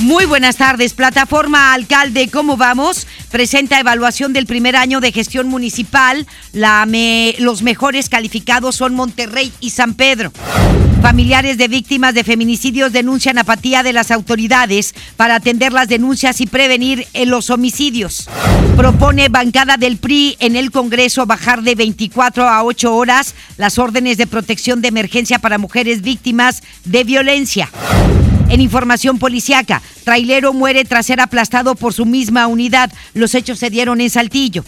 Muy buenas tardes. Plataforma Alcalde, ¿cómo vamos? Presenta evaluación del primer año de gestión municipal. La me- los mejores calificados son Monterrey y San Pedro. Familiares de víctimas de feminicidios denuncian apatía de las autoridades para atender las denuncias y prevenir eh, los homicidios. Propone bancada del PRI en el Congreso bajar de 24 a 8 horas las órdenes de protección de emergencia para mujeres víctimas de violencia. En información policiaca, trailero muere tras ser aplastado por su misma unidad. Los hechos se dieron en Saltillo.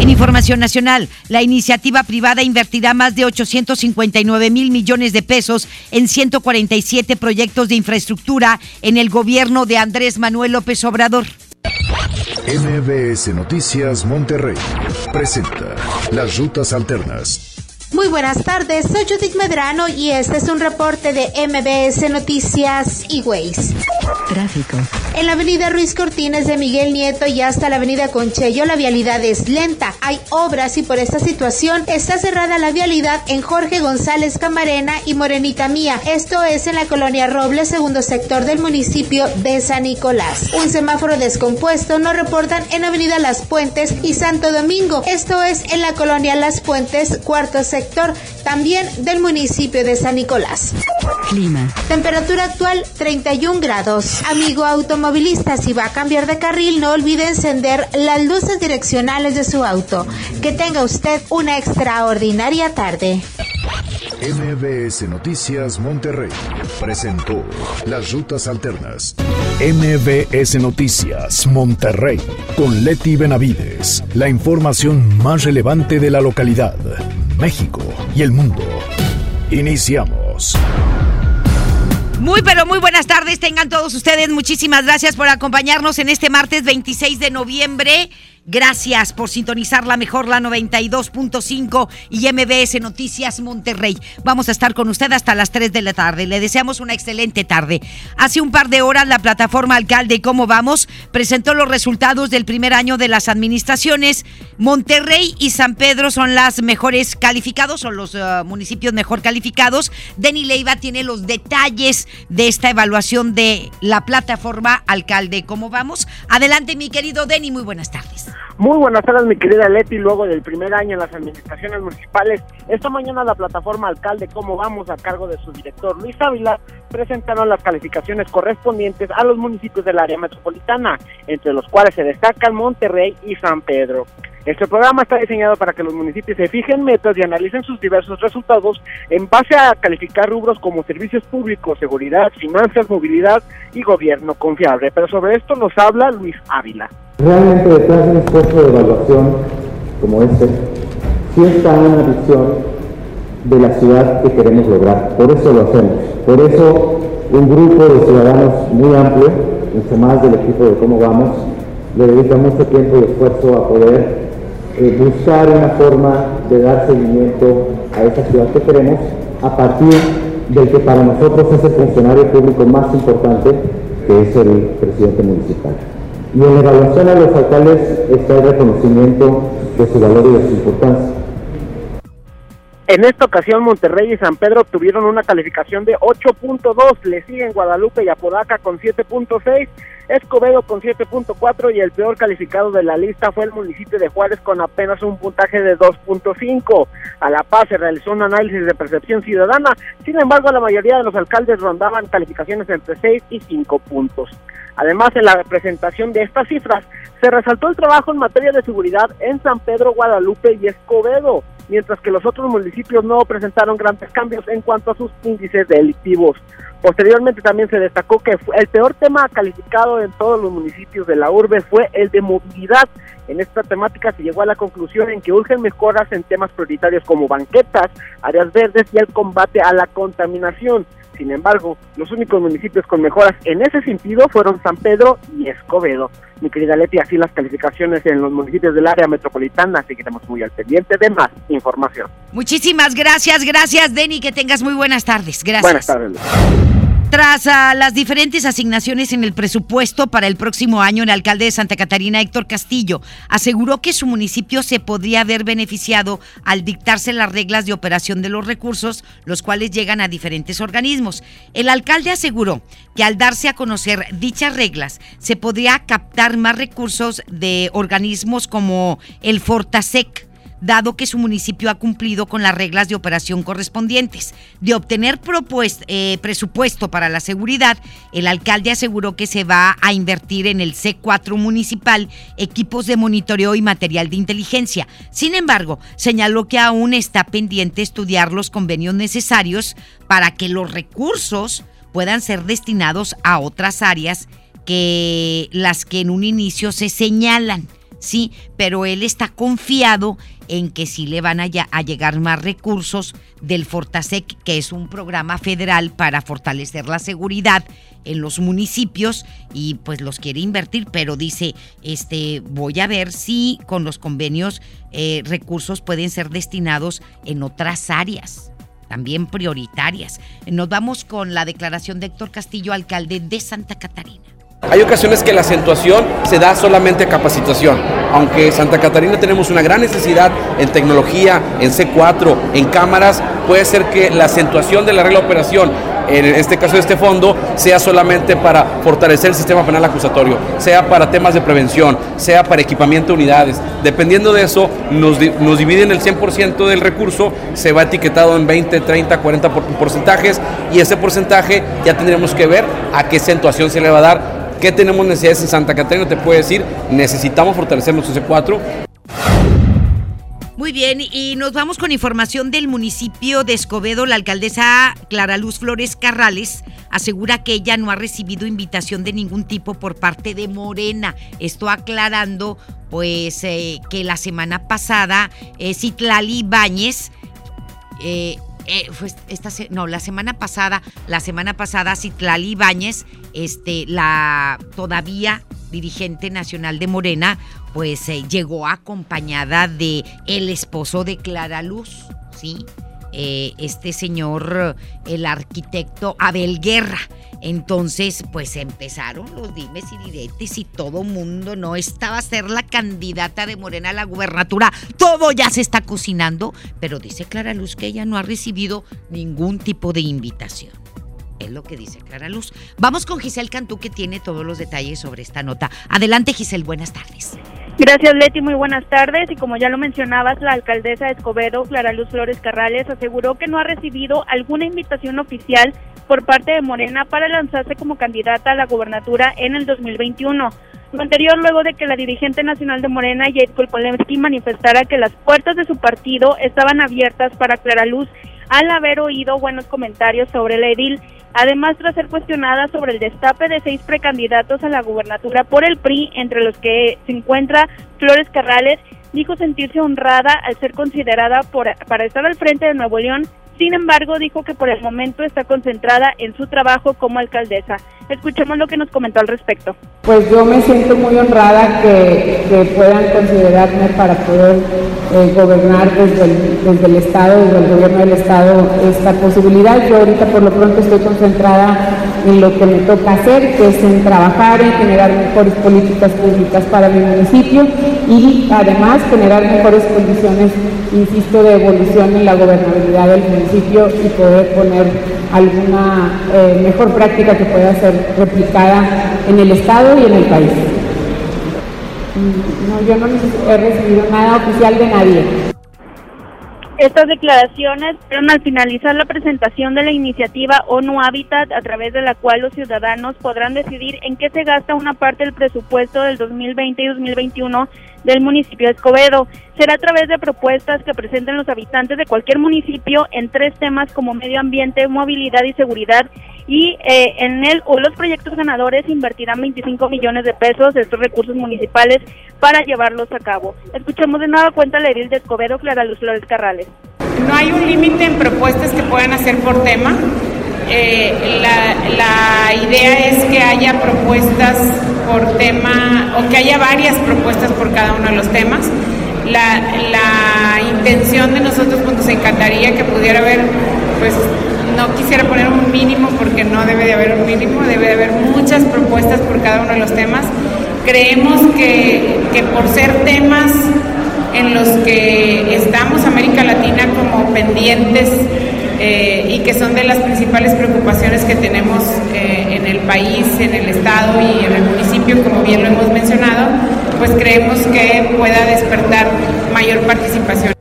En información nacional, la iniciativa privada invertirá más de 859 mil millones de pesos en 147 proyectos de infraestructura en el gobierno de Andrés Manuel López Obrador. MBS Noticias Monterrey presenta Las Rutas Alternas. Muy buenas tardes, soy Judith Medrano y este es un reporte de MBS Noticias y Ways. Tráfico. En la avenida Ruiz Cortines de Miguel Nieto y hasta la avenida Conchello la vialidad es lenta. Hay obras y por esta situación está cerrada la vialidad en Jorge González Camarena y Morenita Mía. Esto es en la colonia Robles, segundo sector del municipio de San Nicolás. Un semáforo descompuesto no reportan en avenida Las Puentes y Santo Domingo. Esto es en la colonia Las Puentes, cuarto sector también del municipio de San Nicolás. Clima. Temperatura actual 31 grados. Amigo automovilista, si va a cambiar de carril, no olvide encender las luces direccionales de su auto. Que tenga usted una extraordinaria tarde. MBS Noticias Monterrey presentó Las Rutas Alternas. MBS Noticias Monterrey con Leti Benavides. La información más relevante de la localidad, México y el mundo. Iniciamos. Muy pero muy buenas tardes tengan todos ustedes. Muchísimas gracias por acompañarnos en este martes 26 de noviembre. Gracias por sintonizar la mejor, la 92.5 y MBS Noticias Monterrey. Vamos a estar con usted hasta las 3 de la tarde. Le deseamos una excelente tarde. Hace un par de horas la plataforma Alcalde ¿Cómo vamos? presentó los resultados del primer año de las administraciones. Monterrey y San Pedro son las mejores calificados, son los eh, municipios mejor calificados. Denny Leiva tiene los detalles de esta evaluación de la plataforma Alcalde ¿Cómo vamos? Adelante mi querido Denny, muy buenas tardes. Muy buenas tardes, mi querida Leti. Luego del primer año en las administraciones municipales, esta mañana la plataforma Alcalde Cómo Vamos, a cargo de su director Luis Ávila, presentaron las calificaciones correspondientes a los municipios del área metropolitana, entre los cuales se destacan Monterrey y San Pedro. Este programa está diseñado para que los municipios se fijen metas y analicen sus diversos resultados en base a calificar rubros como servicios públicos, seguridad, finanzas, movilidad y gobierno confiable. Pero sobre esto nos habla Luis Ávila. Realmente detrás de un esfuerzo de evaluación como este, sí está una visión de la ciudad que queremos lograr. Por eso lo hacemos. Por eso un grupo de ciudadanos muy amplio, mucho más del equipo de cómo vamos, le dedica mucho tiempo y esfuerzo a poder eh, buscar una forma de dar seguimiento a esa ciudad que queremos a partir del que para nosotros es el funcionario público más importante, que es el presidente municipal. Y en la evaluación a los alcaldes está el reconocimiento de su valor y de su importancia. En esta ocasión Monterrey y San Pedro obtuvieron una calificación de 8.2, le siguen Guadalupe y Apodaca con 7.6, Escobedo con 7.4 y el peor calificado de la lista fue el municipio de Juárez con apenas un puntaje de 2.5. A La Paz se realizó un análisis de percepción ciudadana, sin embargo la mayoría de los alcaldes rondaban calificaciones entre 6 y 5 puntos. Además, en la presentación de estas cifras, se resaltó el trabajo en materia de seguridad en San Pedro, Guadalupe y Escobedo. mientras que los otros municipios no presentaron grandes cambios en cuanto a sus índices delictivos. Posteriormente también se destacó que el peor tema calificado en todos los municipios de la urbe fue el de movilidad. En esta temática se llegó a la conclusión en que urgen mejoras en temas prioritarios como banquetas, áreas verdes y el combate a la contaminación. Sin embargo, los únicos municipios con mejoras en ese sentido fueron San Pedro y Escobedo. Mi querida Leti, así las calificaciones en los municipios del área metropolitana, seguiremos muy al pendiente de más información. Muchísimas gracias, gracias Denny, que tengas muy buenas tardes. Gracias. Buenas tardes. Tras uh, las diferentes asignaciones en el presupuesto para el próximo año, el alcalde de Santa Catarina, Héctor Castillo, aseguró que su municipio se podría haber beneficiado al dictarse las reglas de operación de los recursos, los cuales llegan a diferentes organismos. El alcalde aseguró que al darse a conocer dichas reglas, se podría captar más recursos de organismos como el Fortasec, dado que su municipio ha cumplido con las reglas de operación correspondientes. De obtener eh, presupuesto para la seguridad, el alcalde aseguró que se va a invertir en el C4 municipal equipos de monitoreo y material de inteligencia. Sin embargo, señaló que aún está pendiente estudiar los convenios necesarios para que los recursos puedan ser destinados a otras áreas que las que en un inicio se señalan sí, pero él está confiado en que sí le van a, a, llegar más recursos del Fortasec, que es un programa federal para fortalecer la seguridad en los municipios y pues los quiere invertir, pero dice, este, voy a ver si con los convenios eh, recursos pueden ser destinados en otras áreas también prioritarias. Nos vamos con la declaración de Héctor Castillo, alcalde de Santa Catarina. Hay ocasiones que la acentuación se da solamente a capacitación. Aunque Santa Catarina tenemos una gran necesidad en tecnología, en C4, en cámaras, puede ser que la acentuación de la regla de operación, en este caso este fondo, sea solamente para fortalecer el sistema penal acusatorio, sea para temas de prevención, sea para equipamiento de unidades. Dependiendo de eso, nos, nos dividen el 100% del recurso, se va etiquetado en 20, 30, 40 porcentajes y ese porcentaje ya tendremos que ver a qué acentuación se le va a dar ¿Qué tenemos necesidades en Santa Catarina? Te puede decir, necesitamos fortalecer nuestro C4. Muy bien, y nos vamos con información del municipio de Escobedo. La alcaldesa Clara Luz Flores Carrales asegura que ella no ha recibido invitación de ningún tipo por parte de Morena. Esto aclarando, pues, eh, que la semana pasada eh, Citlali Báñez eh, eh, esta no, la semana pasada, la semana pasada Citlali Ibáñez, este, la todavía dirigente nacional de Morena, pues eh, llegó acompañada de el esposo de Clara Luz, ¿sí? Eh, este señor, el arquitecto Abel Guerra. Entonces, pues empezaron los dimes y diretes y todo mundo no estaba a ser la candidata de Morena a la gubernatura. Todo ya se está cocinando, pero dice Clara Luz que ella no ha recibido ningún tipo de invitación. Es lo que dice Clara Luz. Vamos con Giselle Cantú que tiene todos los detalles sobre esta nota. Adelante Giselle, buenas tardes. Gracias Leti, muy buenas tardes. Y como ya lo mencionabas, la alcaldesa de Escobedo, Clara Luz Flores Carrales, aseguró que no ha recibido alguna invitación oficial por parte de Morena para lanzarse como candidata a la gobernatura en el 2021. Lo anterior luego de que la dirigente nacional de Morena, Jade Kolpolemsky, manifestara que las puertas de su partido estaban abiertas para Clara Luz al haber oído buenos comentarios sobre el edil. Además, tras ser cuestionada sobre el destape de seis precandidatos a la gubernatura por el PRI, entre los que se encuentra Flores Carrales, dijo sentirse honrada al ser considerada por, para estar al frente de Nuevo León sin embargo, dijo que por el momento está concentrada en su trabajo como alcaldesa. Escuchemos lo que nos comentó al respecto. Pues yo me siento muy honrada que, puedan considerarme para poder eh, gobernar desde el, desde el Estado, desde el gobierno del Estado, esta posibilidad. Yo ahorita por lo pronto estoy concentrada lo que me toca hacer, que es trabajar, en generar mejores políticas públicas para mi municipio y además generar mejores condiciones, insisto, de evolución en la gobernabilidad del municipio y poder poner alguna eh, mejor práctica que pueda ser replicada en el Estado y en el país. Mm, no, yo no he recibido nada oficial de nadie. Estas declaraciones fueron al finalizar la presentación de la iniciativa ONU Habitat, a través de la cual los ciudadanos podrán decidir en qué se gasta una parte del presupuesto del 2020 y 2021 del municipio de Escobedo. Será a través de propuestas que presenten los habitantes de cualquier municipio en tres temas como medio ambiente, movilidad y seguridad. Y eh, en él o los proyectos ganadores invertirán 25 millones de pesos de estos recursos municipales para llevarlos a cabo. Escuchemos de nueva cuenta la edil de Escobedo, Clara Luz Flores Carrales. No hay un límite en propuestas que puedan hacer por tema. Eh, la, la, idea es que haya propuestas por tema o que haya varias propuestas por cada uno de los temas. La, la intención de nosotros pues, nos encantaría que pudiera haber, pues no quisiera poner un mínimo porque no debe de haber un mínimo, debe de haber muchas propuestas por cada uno de los temas. Creemos que, que por ser temas en los que estamos América Latina como pendientes eh, y que son de las principales preocupaciones que tenemos eh, en el país, en el estado y en el municipio, como bien lo hemos mencionado, pues creemos que pueda despertar mayor participación.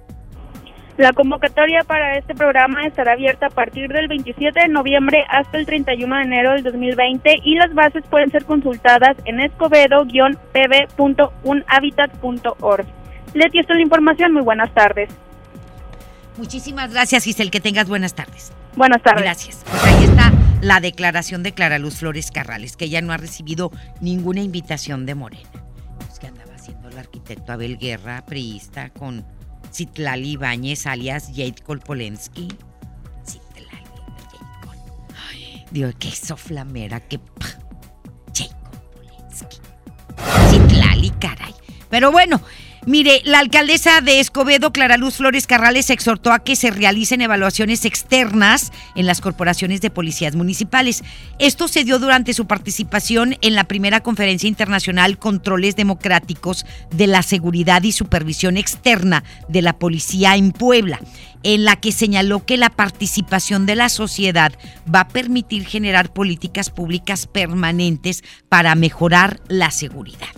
La convocatoria para este programa estará abierta a partir del 27 de noviembre hasta el 31 de enero del 2020 y las bases pueden ser consultadas en escobedo-pb.unhabitat.org. Leti, esta es la información. Muy buenas tardes. Muchísimas gracias, Giselle. Que tengas buenas tardes. Buenas tardes. Gracias. Pues ahí está la declaración de Clara Luz Flores Carrales, que ella no ha recibido ninguna invitación de Morena. Es que andaba haciendo el arquitecto Abel Guerra, priista, con Citlali Ibáñez, alias Jade Kolpolensky. Citlali, Jade Ay, Dios, qué soflamera, qué... Jade Kolpolensky. Citlali, caray. Pero bueno, Mire, la alcaldesa de Escobedo, Clara Luz Flores Carrales, exhortó a que se realicen evaluaciones externas en las corporaciones de policías municipales. Esto se dio durante su participación en la primera conferencia internacional Controles Democráticos de la Seguridad y Supervisión Externa de la Policía en Puebla, en la que señaló que la participación de la sociedad va a permitir generar políticas públicas permanentes para mejorar la seguridad.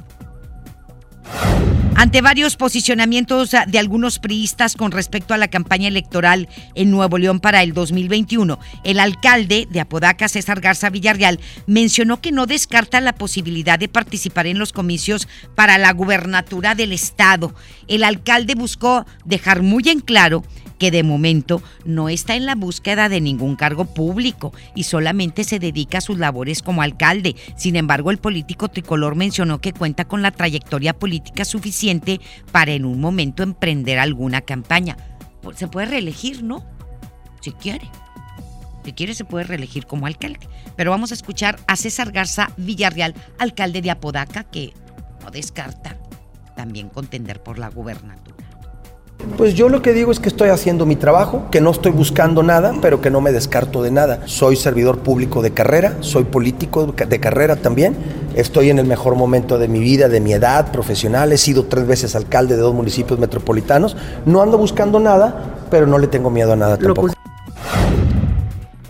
Ante varios posicionamientos de algunos priistas con respecto a la campaña electoral en Nuevo León para el 2021, el alcalde de Apodaca, César Garza Villarreal, mencionó que no descarta la posibilidad de participar en los comicios para la gubernatura del estado. El alcalde buscó dejar muy en claro que de momento no está en la búsqueda de ningún cargo público y solamente se dedica a sus labores como alcalde. Sin embargo, el político tricolor mencionó que cuenta con la trayectoria política suficiente para en un momento emprender alguna campaña. Pues, se puede reelegir, ¿no? Si quiere. Si quiere se puede reelegir como alcalde. Pero vamos a escuchar a César Garza Villarreal, alcalde de Apodaca, que no descarta también contender por la gubernatura. Pues yo lo que digo es que estoy haciendo mi trabajo, que no estoy buscando nada, pero que no me descarto de nada. Soy servidor público de carrera, soy político de carrera también. Estoy en el mejor momento de mi vida, de mi edad profesional. He sido tres veces alcalde de dos municipios metropolitanos. No ando buscando nada, pero no le tengo miedo a nada tampoco.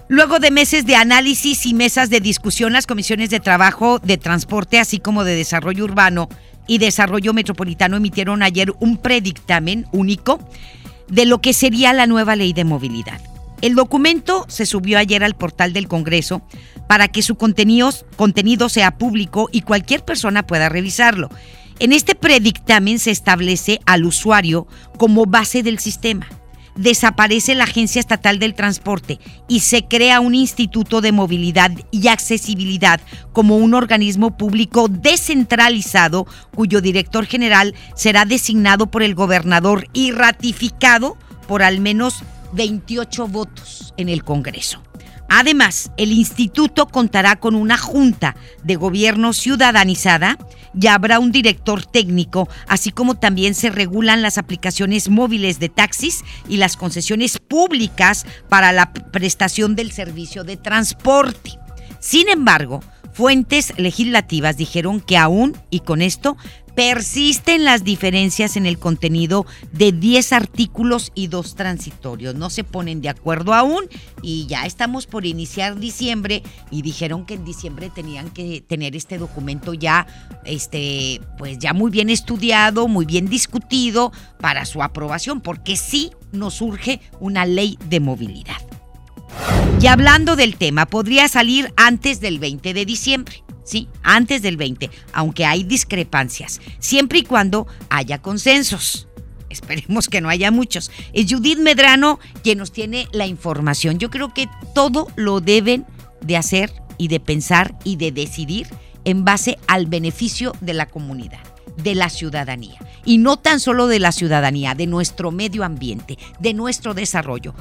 Luego de meses de análisis y mesas de discusión, las comisiones de trabajo, de transporte, así como de desarrollo urbano, y Desarrollo Metropolitano emitieron ayer un predictamen único de lo que sería la nueva ley de movilidad. El documento se subió ayer al portal del Congreso para que su contenido, contenido sea público y cualquier persona pueda revisarlo. En este predictamen se establece al usuario como base del sistema desaparece la Agencia Estatal del Transporte y se crea un Instituto de Movilidad y Accesibilidad como un organismo público descentralizado cuyo director general será designado por el gobernador y ratificado por al menos 28 votos en el Congreso. Además, el instituto contará con una junta de gobierno ciudadanizada y habrá un director técnico, así como también se regulan las aplicaciones móviles de taxis y las concesiones públicas para la prestación del servicio de transporte. Sin embargo, fuentes legislativas dijeron que aún, y con esto, Persisten las diferencias en el contenido de 10 artículos y dos transitorios. No se ponen de acuerdo aún y ya estamos por iniciar diciembre y dijeron que en diciembre tenían que tener este documento ya este pues ya muy bien estudiado, muy bien discutido para su aprobación, porque sí nos urge una ley de movilidad. Y hablando del tema, podría salir antes del 20 de diciembre. Sí, antes del 20, aunque hay discrepancias, siempre y cuando haya consensos. Esperemos que no haya muchos. Es Judith Medrano quien nos tiene la información. Yo creo que todo lo deben de hacer y de pensar y de decidir en base al beneficio de la comunidad, de la ciudadanía. Y no tan solo de la ciudadanía, de nuestro medio ambiente, de nuestro desarrollo.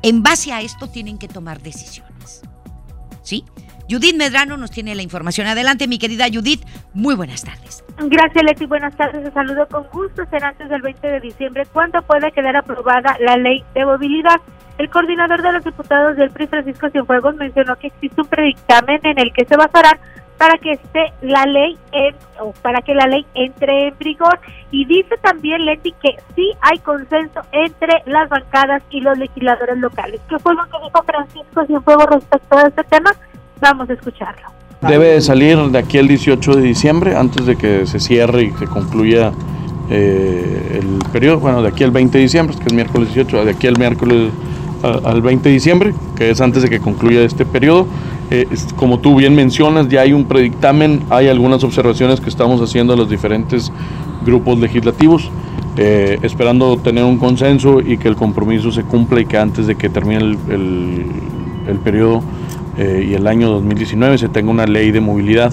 En base a esto tienen que tomar decisiones. ¿Sí? Judith Medrano nos tiene la información. Adelante, mi querida Judith. Muy buenas tardes. Gracias, Leti. Buenas tardes. Te saludo con gusto. Será antes del 20 de diciembre cuando pueda quedar aprobada la ley de movilidad. El coordinador de los diputados del PRI, Francisco Cienfuegos, mencionó que existe un predictamen en el que se basarán para que esté la ley en, o para que la ley entre en vigor y dice también Leti que sí hay consenso entre las bancadas y los legisladores locales. ¿Qué fue lo que dijo Francisco Cienfuegos respecto a este tema? Vamos a escucharlo. Debe salir de aquí el 18 de diciembre, antes de que se cierre y se concluya eh, el periodo. Bueno, de aquí al 20 de diciembre, que es miércoles 18, de aquí al miércoles al 20 de diciembre, que es antes de que concluya este periodo. Eh, como tú bien mencionas, ya hay un predictamen, hay algunas observaciones que estamos haciendo a los diferentes grupos legislativos, eh, esperando tener un consenso y que el compromiso se cumpla y que antes de que termine el, el, el periodo eh, y el año 2019 se tenga una ley de movilidad.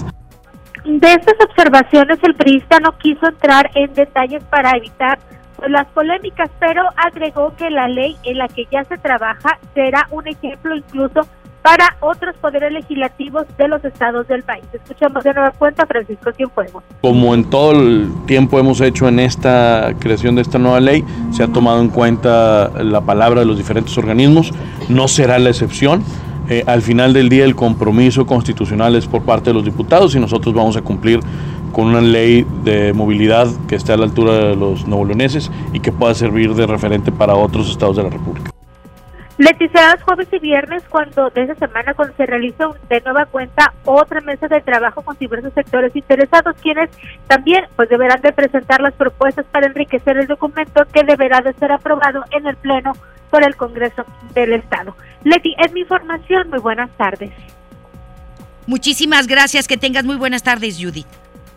De estas observaciones, el periodista no quiso entrar en detalles para evitar pues, las polémicas, pero agregó que la ley en la que ya se trabaja será un ejemplo incluso para otros poderes legislativos de los estados del país. Escuchamos de nueva cuenta a Francisco Cienfuegos. Como en todo el tiempo hemos hecho en esta creación de esta nueva ley, se ha tomado en cuenta la palabra de los diferentes organismos, no será la excepción. Eh, al final del día el compromiso constitucional es por parte de los diputados y nosotros vamos a cumplir con una ley de movilidad que esté a la altura de los neoloneses y que pueda servir de referente para otros estados de la República. Leticia, jueves y viernes, cuando de esa semana cuando se realiza de nueva cuenta otra mesa de trabajo con diversos sectores interesados, quienes también pues deberán de presentar las propuestas para enriquecer el documento que deberá de ser aprobado en el Pleno por el Congreso del Estado. Leti, es mi información. Muy buenas tardes. Muchísimas gracias. Que tengas muy buenas tardes, Judith.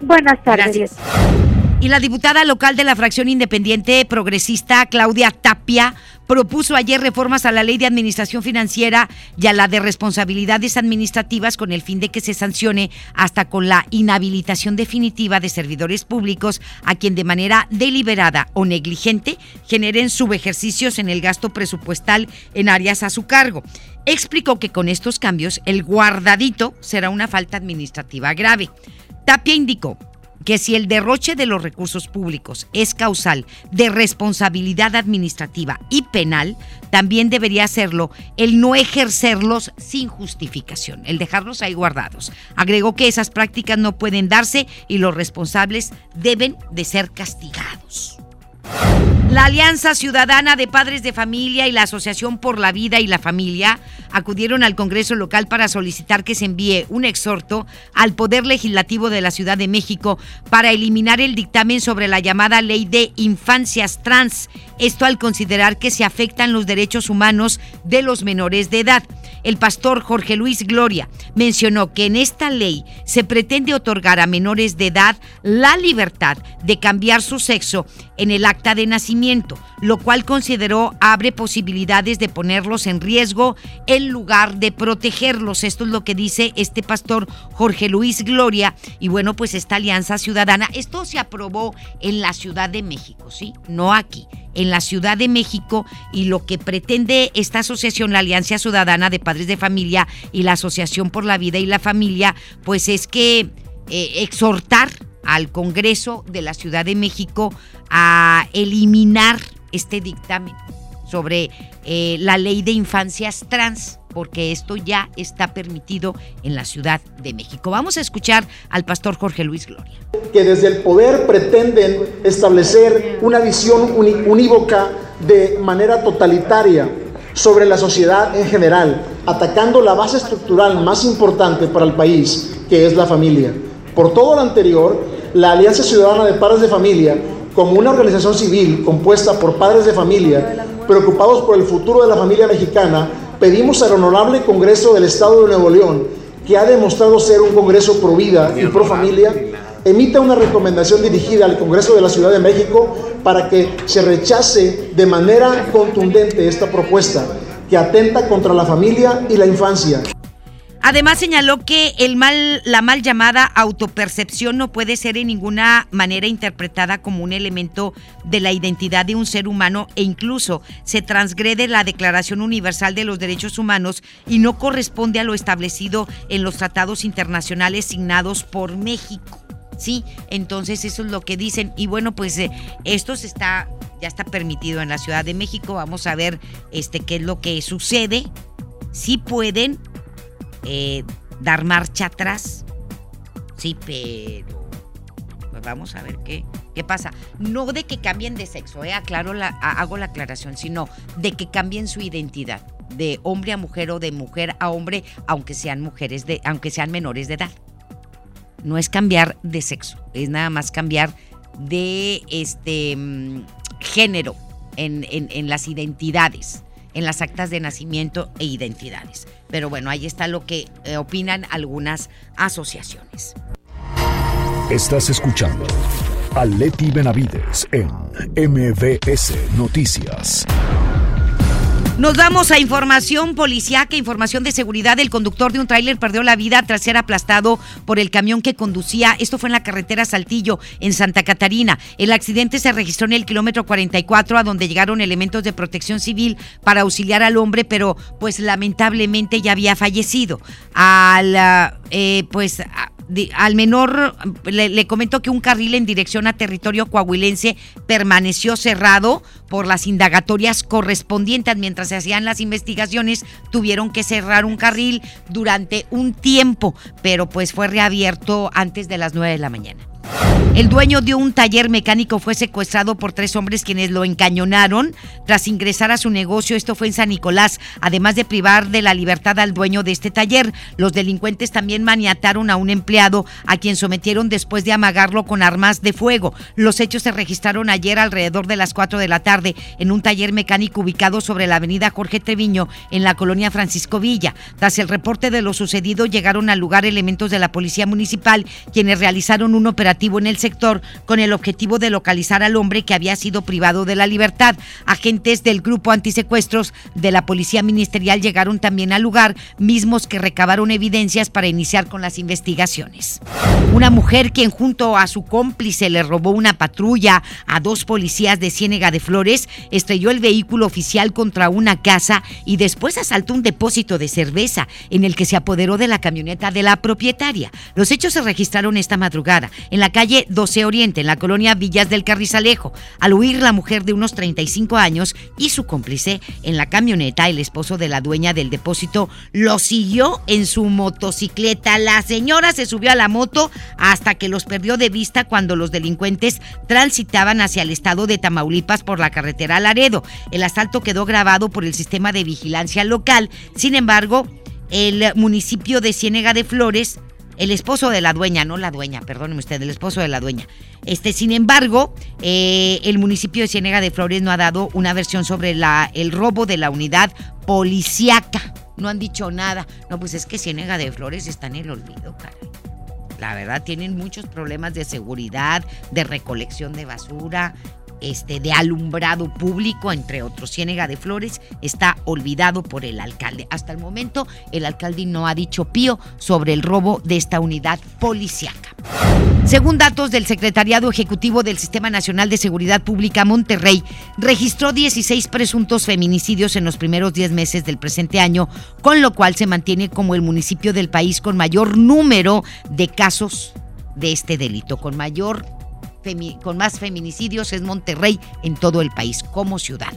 Buenas tardes. Gracias. La diputada local de la fracción independiente progresista, Claudia Tapia, propuso ayer reformas a la ley de administración financiera y a la de responsabilidades administrativas con el fin de que se sancione hasta con la inhabilitación definitiva de servidores públicos a quien de manera deliberada o negligente generen subejercicios en el gasto presupuestal en áreas a su cargo. Explicó que con estos cambios el guardadito será una falta administrativa grave. Tapia indicó que si el derroche de los recursos públicos es causal de responsabilidad administrativa y penal, también debería serlo el no ejercerlos sin justificación, el dejarlos ahí guardados. Agregó que esas prácticas no pueden darse y los responsables deben de ser castigados. La Alianza Ciudadana de Padres de Familia y la Asociación por la Vida y la Familia acudieron al Congreso local para solicitar que se envíe un exhorto al Poder Legislativo de la Ciudad de México para eliminar el dictamen sobre la llamada Ley de Infancias Trans. Esto al considerar que se afectan los derechos humanos de los menores de edad. El pastor Jorge Luis Gloria mencionó que en esta ley se pretende otorgar a menores de edad la libertad de cambiar su sexo en el acta de nacimiento, lo cual consideró abre posibilidades de ponerlos en riesgo en lugar de protegerlos. Esto es lo que dice este pastor Jorge Luis Gloria. Y bueno, pues esta alianza ciudadana, esto se aprobó en la Ciudad de México, ¿sí? No aquí en la Ciudad de México y lo que pretende esta asociación, la Alianza Ciudadana de Padres de Familia y la Asociación por la Vida y la Familia, pues es que eh, exhortar al Congreso de la Ciudad de México a eliminar este dictamen sobre eh, la ley de infancias trans, porque esto ya está permitido en la Ciudad de México. Vamos a escuchar al pastor Jorge Luis Gloria. Que desde el poder pretenden establecer una visión unívoca de manera totalitaria sobre la sociedad en general, atacando la base estructural más importante para el país, que es la familia. Por todo lo anterior, la Alianza Ciudadana de Padres de Familia, como una organización civil compuesta por padres de familia, preocupados por el futuro de la familia mexicana, pedimos al Honorable Congreso del Estado de Nuevo León, que ha demostrado ser un Congreso pro vida y pro familia, emita una recomendación dirigida al Congreso de la Ciudad de México para que se rechace de manera contundente esta propuesta que atenta contra la familia y la infancia. Además señaló que el mal, la mal llamada autopercepción no puede ser en ninguna manera interpretada como un elemento de la identidad de un ser humano e incluso se transgrede la Declaración Universal de los Derechos Humanos y no corresponde a lo establecido en los tratados internacionales signados por México. Sí, entonces eso es lo que dicen y bueno, pues eh, esto se está ya está permitido en la Ciudad de México. Vamos a ver este qué es lo que sucede. Si pueden eh, dar marcha atrás. Sí, pero pues vamos a ver qué, qué pasa. No de que cambien de sexo, eh, aclaro la, hago la aclaración, sino de que cambien su identidad de hombre a mujer o de mujer a hombre, aunque sean mujeres de, aunque sean menores de edad. No es cambiar de sexo, es nada más cambiar de este mm, género en, en las identidades en las actas de nacimiento e identidades. Pero bueno, ahí está lo que eh, opinan algunas asociaciones. Estás escuchando a Leti Benavides en MBS Noticias. Nos damos a información policíaca, información de seguridad. El conductor de un tráiler perdió la vida tras ser aplastado por el camión que conducía. Esto fue en la carretera Saltillo, en Santa Catarina. El accidente se registró en el kilómetro 44, a donde llegaron elementos de protección civil para auxiliar al hombre, pero pues lamentablemente ya había fallecido. Al, eh, pues al menor le, le, comentó que un carril en dirección a territorio coahuilense permaneció cerrado por las indagatorias correspondientes. Mientras se hacían las investigaciones, tuvieron que cerrar un carril durante un tiempo, pero pues fue reabierto antes de las 9 de la mañana. El dueño de un taller mecánico fue secuestrado por tres hombres quienes lo encañonaron tras ingresar a su negocio. Esto fue en San Nicolás. Además de privar de la libertad al dueño de este taller, los delincuentes también maniataron a un empleado a quien sometieron después de amagarlo con armas de fuego. Los hechos se registraron ayer alrededor de las 4 de la tarde en un taller mecánico ubicado sobre la avenida Jorge Treviño en la colonia Francisco Villa. Tras el reporte de lo sucedido, llegaron al lugar elementos de la policía municipal quienes realizaron un operativo en el sector con el objetivo de localizar al hombre que había sido privado de la libertad. Agentes del grupo antisecuestros de la Policía Ministerial llegaron también al lugar, mismos que recabaron evidencias para iniciar con las investigaciones. Una mujer quien junto a su cómplice le robó una patrulla a dos policías de Ciénega de Flores, estrelló el vehículo oficial contra una casa y después asaltó un depósito de cerveza en el que se apoderó de la camioneta de la propietaria. Los hechos se registraron esta madrugada en la calle 12 Oriente, en la colonia Villas del Carrizalejo. Al huir la mujer de unos 35 años y su cómplice en la camioneta, el esposo de la dueña del depósito, lo siguió en su motocicleta. La señora se subió a la moto hasta que los perdió de vista cuando los delincuentes transitaban hacia el estado de Tamaulipas por la carretera Laredo. El asalto quedó grabado por el sistema de vigilancia local. Sin embargo, el municipio de Ciénega de Flores el esposo de la dueña, no la dueña, perdóneme usted, el esposo de la dueña. Este, sin embargo, eh, el municipio de Ciénega de Flores no ha dado una versión sobre la, el robo de la unidad policiaca. No han dicho nada. No, pues es que Ciénega de Flores está en el olvido, caray. La verdad, tienen muchos problemas de seguridad, de recolección de basura, este, de alumbrado público, entre otros. Ciénega de Flores está olvidado por el alcalde. Hasta el momento, el alcalde no ha dicho pío sobre el robo de esta unidad policiaca. Según datos del Secretariado Ejecutivo del Sistema Nacional de Seguridad Pública, Monterrey registró 16 presuntos feminicidios en los primeros 10 meses del presente año, con lo cual se mantiene como el municipio del país con mayor número de casos de este delito, con mayor con más feminicidios es Monterrey en todo el país como ciudad.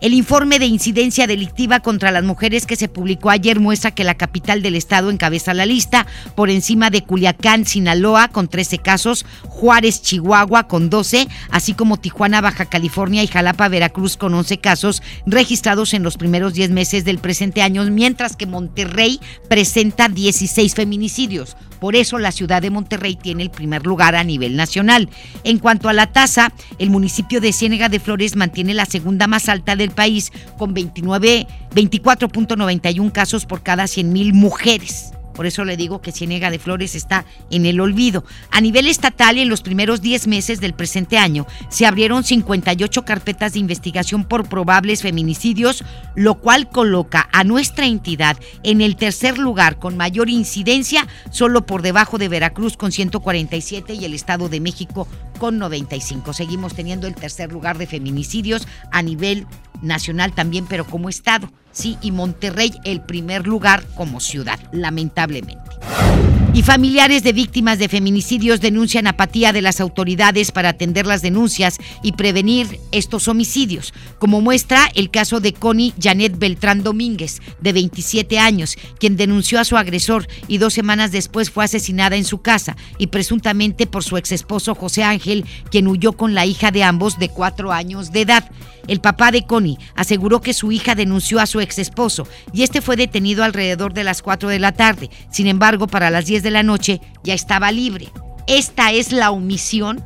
El informe de incidencia delictiva contra las mujeres que se publicó ayer muestra que la capital del estado encabeza la lista, por encima de Culiacán, Sinaloa, con 13 casos, Juárez, Chihuahua, con 12, así como Tijuana, Baja California y Jalapa, Veracruz, con 11 casos registrados en los primeros 10 meses del presente año, mientras que Monterrey presenta 16 feminicidios Por eso la ciudad de Monterrey tiene el primer lugar a nivel nacional. En cuanto a la tasa, el municipio de Ciénega de Flores mantiene la segunda más alta del país con 29 24.91 casos por cada 100 mil mujeres. Por eso le digo que Ciénega de Flores está en el olvido. A nivel estatal, en los primeros 10 meses del presente año, se abrieron 58 carpetas de investigación por probables feminicidios, lo cual coloca a nuestra entidad en el tercer lugar con mayor incidencia, solo por debajo de Veracruz con 147 y el Estado de México con 95. Seguimos teniendo el tercer lugar de feminicidios a nivel nacional también, pero como estado, sí, y Monterrey el primer lugar como ciudad, lamentablemente. Y familiares de víctimas de feminicidios denuncian apatía de las autoridades para atender las denuncias y prevenir estos homicidios, como muestra el caso de Connie Janet Beltrán Domínguez, de 27 años, quien denunció a su agresor y dos semanas después fue asesinada en su casa y presuntamente por su exesposo José Ángel, quien huyó con la hija de ambos de cuatro años de edad. El papá de Connie aseguró que su hija denunció a su exesposo y este fue detenido alrededor de las 4 de la tarde. Sin embargo, para las 10 de la noche ya estaba libre. Esta es la omisión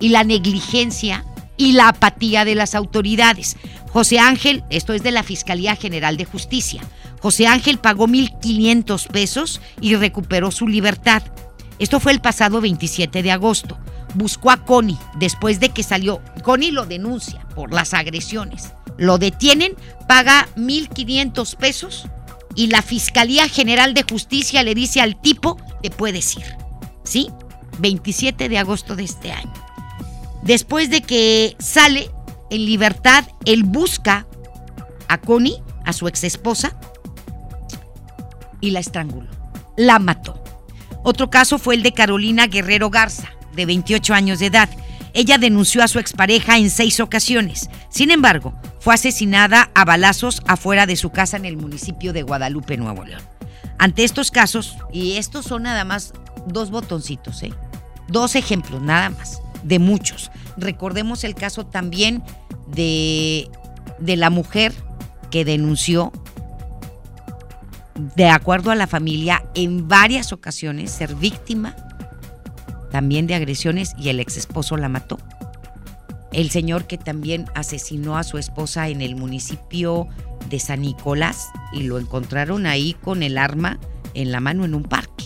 y la negligencia y la apatía de las autoridades. José Ángel, esto es de la Fiscalía General de Justicia, José Ángel pagó 1.500 pesos y recuperó su libertad. Esto fue el pasado 27 de agosto buscó a Connie después de que salió. Connie lo denuncia por las agresiones. Lo detienen, paga 1.500 pesos y la Fiscalía General de Justicia le dice al tipo que puedes ir. ¿Sí? 27 de agosto de este año. Después de que sale en libertad, él busca a Connie, a su ex esposa, y la estranguló. La mató. Otro caso fue el de Carolina Guerrero Garza de 28 años de edad. Ella denunció a su expareja en seis ocasiones. Sin embargo, fue asesinada a balazos afuera de su casa en el municipio de Guadalupe, Nuevo León. Ante estos casos, y estos son nada más dos botoncitos, ¿eh? dos ejemplos nada más, de muchos. Recordemos el caso también de, de la mujer que denunció, de acuerdo a la familia, en varias ocasiones ser víctima también de agresiones y el ex esposo la mató. El señor que también asesinó a su esposa en el municipio de San Nicolás y lo encontraron ahí con el arma en la mano en un parque.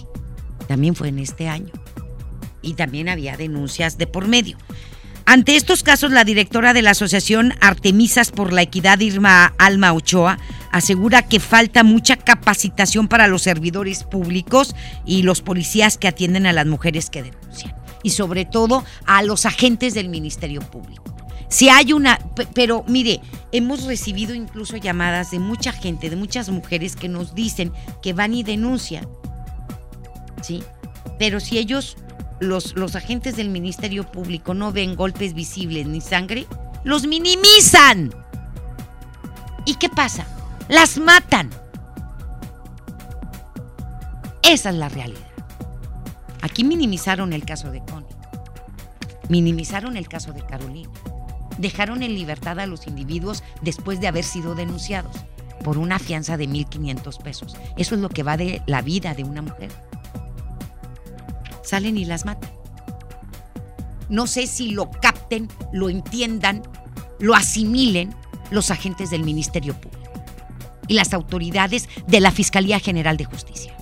También fue en este año. Y también había denuncias de por medio. Ante estos casos, la directora de la Asociación Artemisas por la Equidad, Irma Alma Ochoa, asegura que falta mucha capacitación para los servidores públicos y los policías que atienden a las mujeres que denuncian. Y sobre todo a los agentes del Ministerio Público. Si hay una, pero mire, hemos recibido incluso llamadas de mucha gente, de muchas mujeres que nos dicen que van y denuncian. ¿Sí? Pero si ellos los, los agentes del Ministerio Público no ven golpes visibles ni sangre, los minimizan. ¿Y qué pasa? Las matan. Esa es la realidad. Aquí minimizaron el caso de Connie. Minimizaron el caso de Carolina. Dejaron en libertad a los individuos después de haber sido denunciados por una fianza de 1.500 pesos. Eso es lo que va de la vida de una mujer salen y las matan. No sé si lo capten, lo entiendan, lo asimilen los agentes del Ministerio Público y las autoridades de la Fiscalía General de Justicia.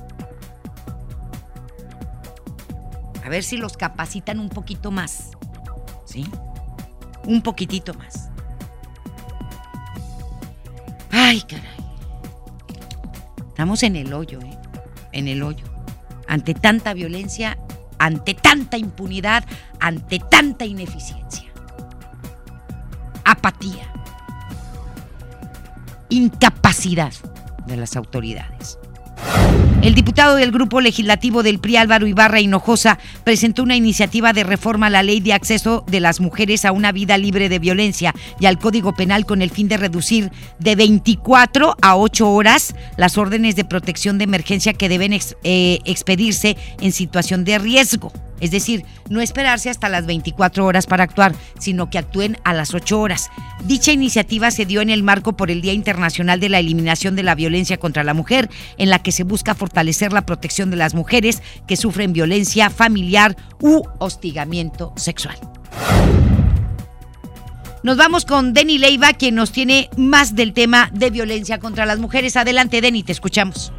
A ver si los capacitan un poquito más. ¿Sí? Un poquitito más. Ay, caray. Estamos en el hoyo, ¿eh? En el hoyo. Ante tanta violencia ante tanta impunidad, ante tanta ineficiencia. Apatía. Incapacidad de las autoridades. El diputado del Grupo Legislativo del PRI Álvaro Ibarra Hinojosa presentó una iniciativa de reforma a la ley de acceso de las mujeres a una vida libre de violencia y al Código Penal con el fin de reducir de 24 a 8 horas las órdenes de protección de emergencia que deben eh, expedirse en situación de riesgo. Es decir, no esperarse hasta las 24 horas para actuar, sino que actúen a las 8 horas. Dicha iniciativa se dio en el marco por el Día Internacional de la Eliminación de la Violencia contra la Mujer, en la que se busca fortalecer la protección de las mujeres que sufren violencia familiar u hostigamiento sexual. Nos vamos con Denny Leiva, quien nos tiene más del tema de violencia contra las mujeres. Adelante, Denny, te escuchamos.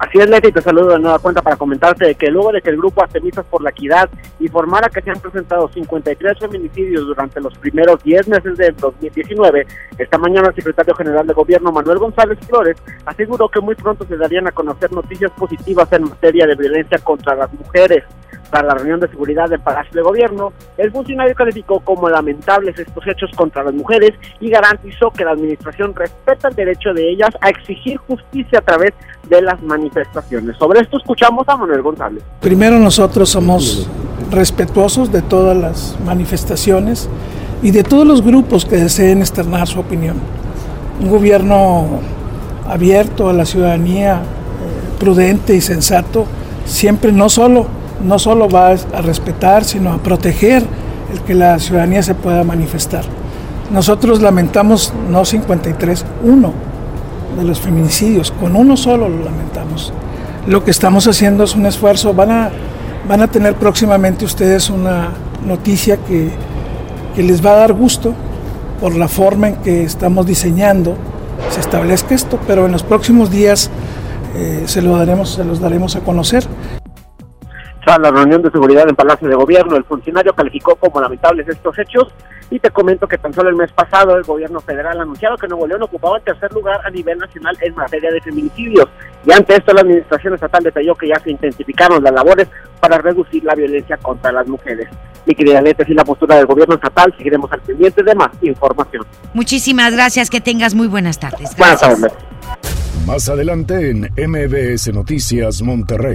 Así es, Leti, te saludo de nueva cuenta para comentarte de que luego de que el grupo Atemistas por la Equidad informara que se han presentado 53 feminicidios durante los primeros 10 meses de 2019, esta mañana el secretario general de gobierno, Manuel González Flores, aseguró que muy pronto se darían a conocer noticias positivas en materia de violencia contra las mujeres para la reunión de seguridad del Palacio de Gobierno, el funcionario calificó como lamentables estos hechos contra las mujeres y garantizó que la administración respeta el derecho de ellas a exigir justicia a través de las manifestaciones. Sobre esto escuchamos a Manuel González. Primero nosotros somos respetuosos de todas las manifestaciones y de todos los grupos que deseen externar su opinión. Un gobierno abierto a la ciudadanía, eh, prudente y sensato, siempre no solo no solo va a respetar, sino a proteger el que la ciudadanía se pueda manifestar. Nosotros lamentamos no 53, uno de los feminicidios, con uno solo lo lamentamos. Lo que estamos haciendo es un esfuerzo, van a, van a tener próximamente ustedes una noticia que, que les va a dar gusto por la forma en que estamos diseñando, se establezca esto, pero en los próximos días eh, se, lo daremos, se los daremos a conocer. Tras la reunión de seguridad en Palacio de Gobierno, el funcionario calificó como lamentables estos hechos y te comento que tan solo el mes pasado el gobierno federal anunciado que Nuevo León ocupaba el tercer lugar a nivel nacional en materia de feminicidios. Y ante esto la administración estatal detalló que ya se intensificaron las labores para reducir la violencia contra las mujeres. Mi querida Lete, y la postura del gobierno estatal, seguiremos al pendiente de más información. Muchísimas gracias, que tengas muy buenas tardes. Buenas tardes. Más adelante en MBS Noticias Monterrey.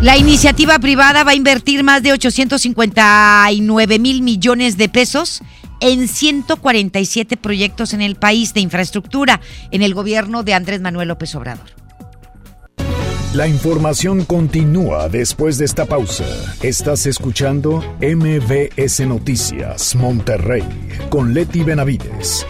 La iniciativa privada va a invertir más de 859 mil millones de pesos en 147 proyectos en el país de infraestructura en el gobierno de Andrés Manuel López Obrador. La información continúa después de esta pausa. Estás escuchando MBS Noticias Monterrey con Leti Benavides.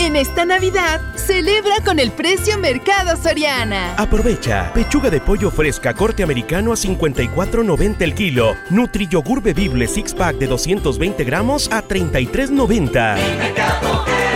En esta Navidad, celebra con el precio Mercado Soriana. Aprovecha. Pechuga de pollo fresca corte americano a 54.90 el kilo. Nutri yogur bebible six pack de 220 gramos a 33.90.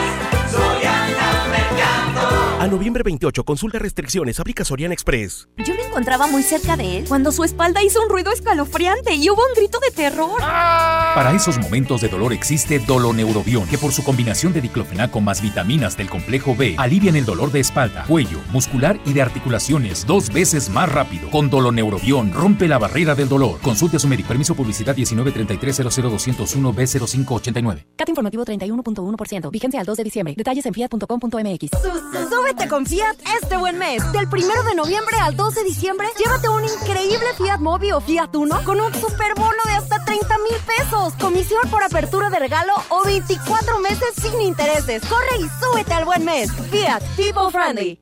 A noviembre 28, consulta restricciones, aplica Soriana Express. Yo me encontraba muy cerca de él cuando su espalda hizo un ruido escalofriante y hubo un grito de terror. Para esos momentos de dolor existe Doloneurobion, que por su combinación de diclofenaco más vitaminas del complejo B alivian el dolor de espalda, cuello, muscular y de articulaciones dos veces más rápido. Con Doloneurobion rompe la barrera del dolor. Consulte a su médico. Permiso publicidad 193300201 B0589. Cat informativo 31.1%. Vigencia al 2 de diciembre. Detalles en fiat.com.mx. Súbete con Fiat este buen mes. Del 1 de noviembre al 2 de diciembre, llévate un increíble Fiat Mobi o Fiat Uno con un super bono de hasta 30 mil pesos. Comisión por apertura de regalo o 24 meses sin intereses. Corre y súbete al buen mes. Fiat People Friendly.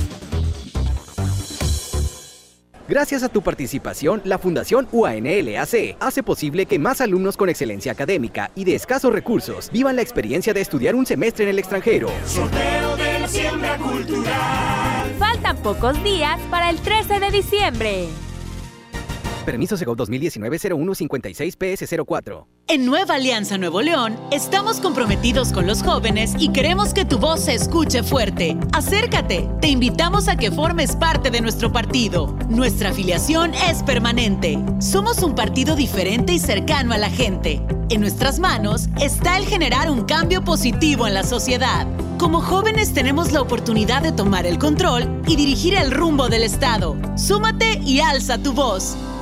Gracias a tu participación, la Fundación UANLAC hace posible que más alumnos con excelencia académica y de escasos recursos vivan la experiencia de estudiar un semestre en el extranjero. Sorteo de la siembra cultural. Faltan pocos días para el 13 de diciembre. Permiso Segov 2019-0156-PS04. En Nueva Alianza Nuevo León, estamos comprometidos con los jóvenes y queremos que tu voz se escuche fuerte. Acércate, te invitamos a que formes parte de nuestro partido. Nuestra afiliación es permanente. Somos un partido diferente y cercano a la gente. En nuestras manos está el generar un cambio positivo en la sociedad. Como jóvenes tenemos la oportunidad de tomar el control y dirigir el rumbo del Estado. Súmate y alza tu voz.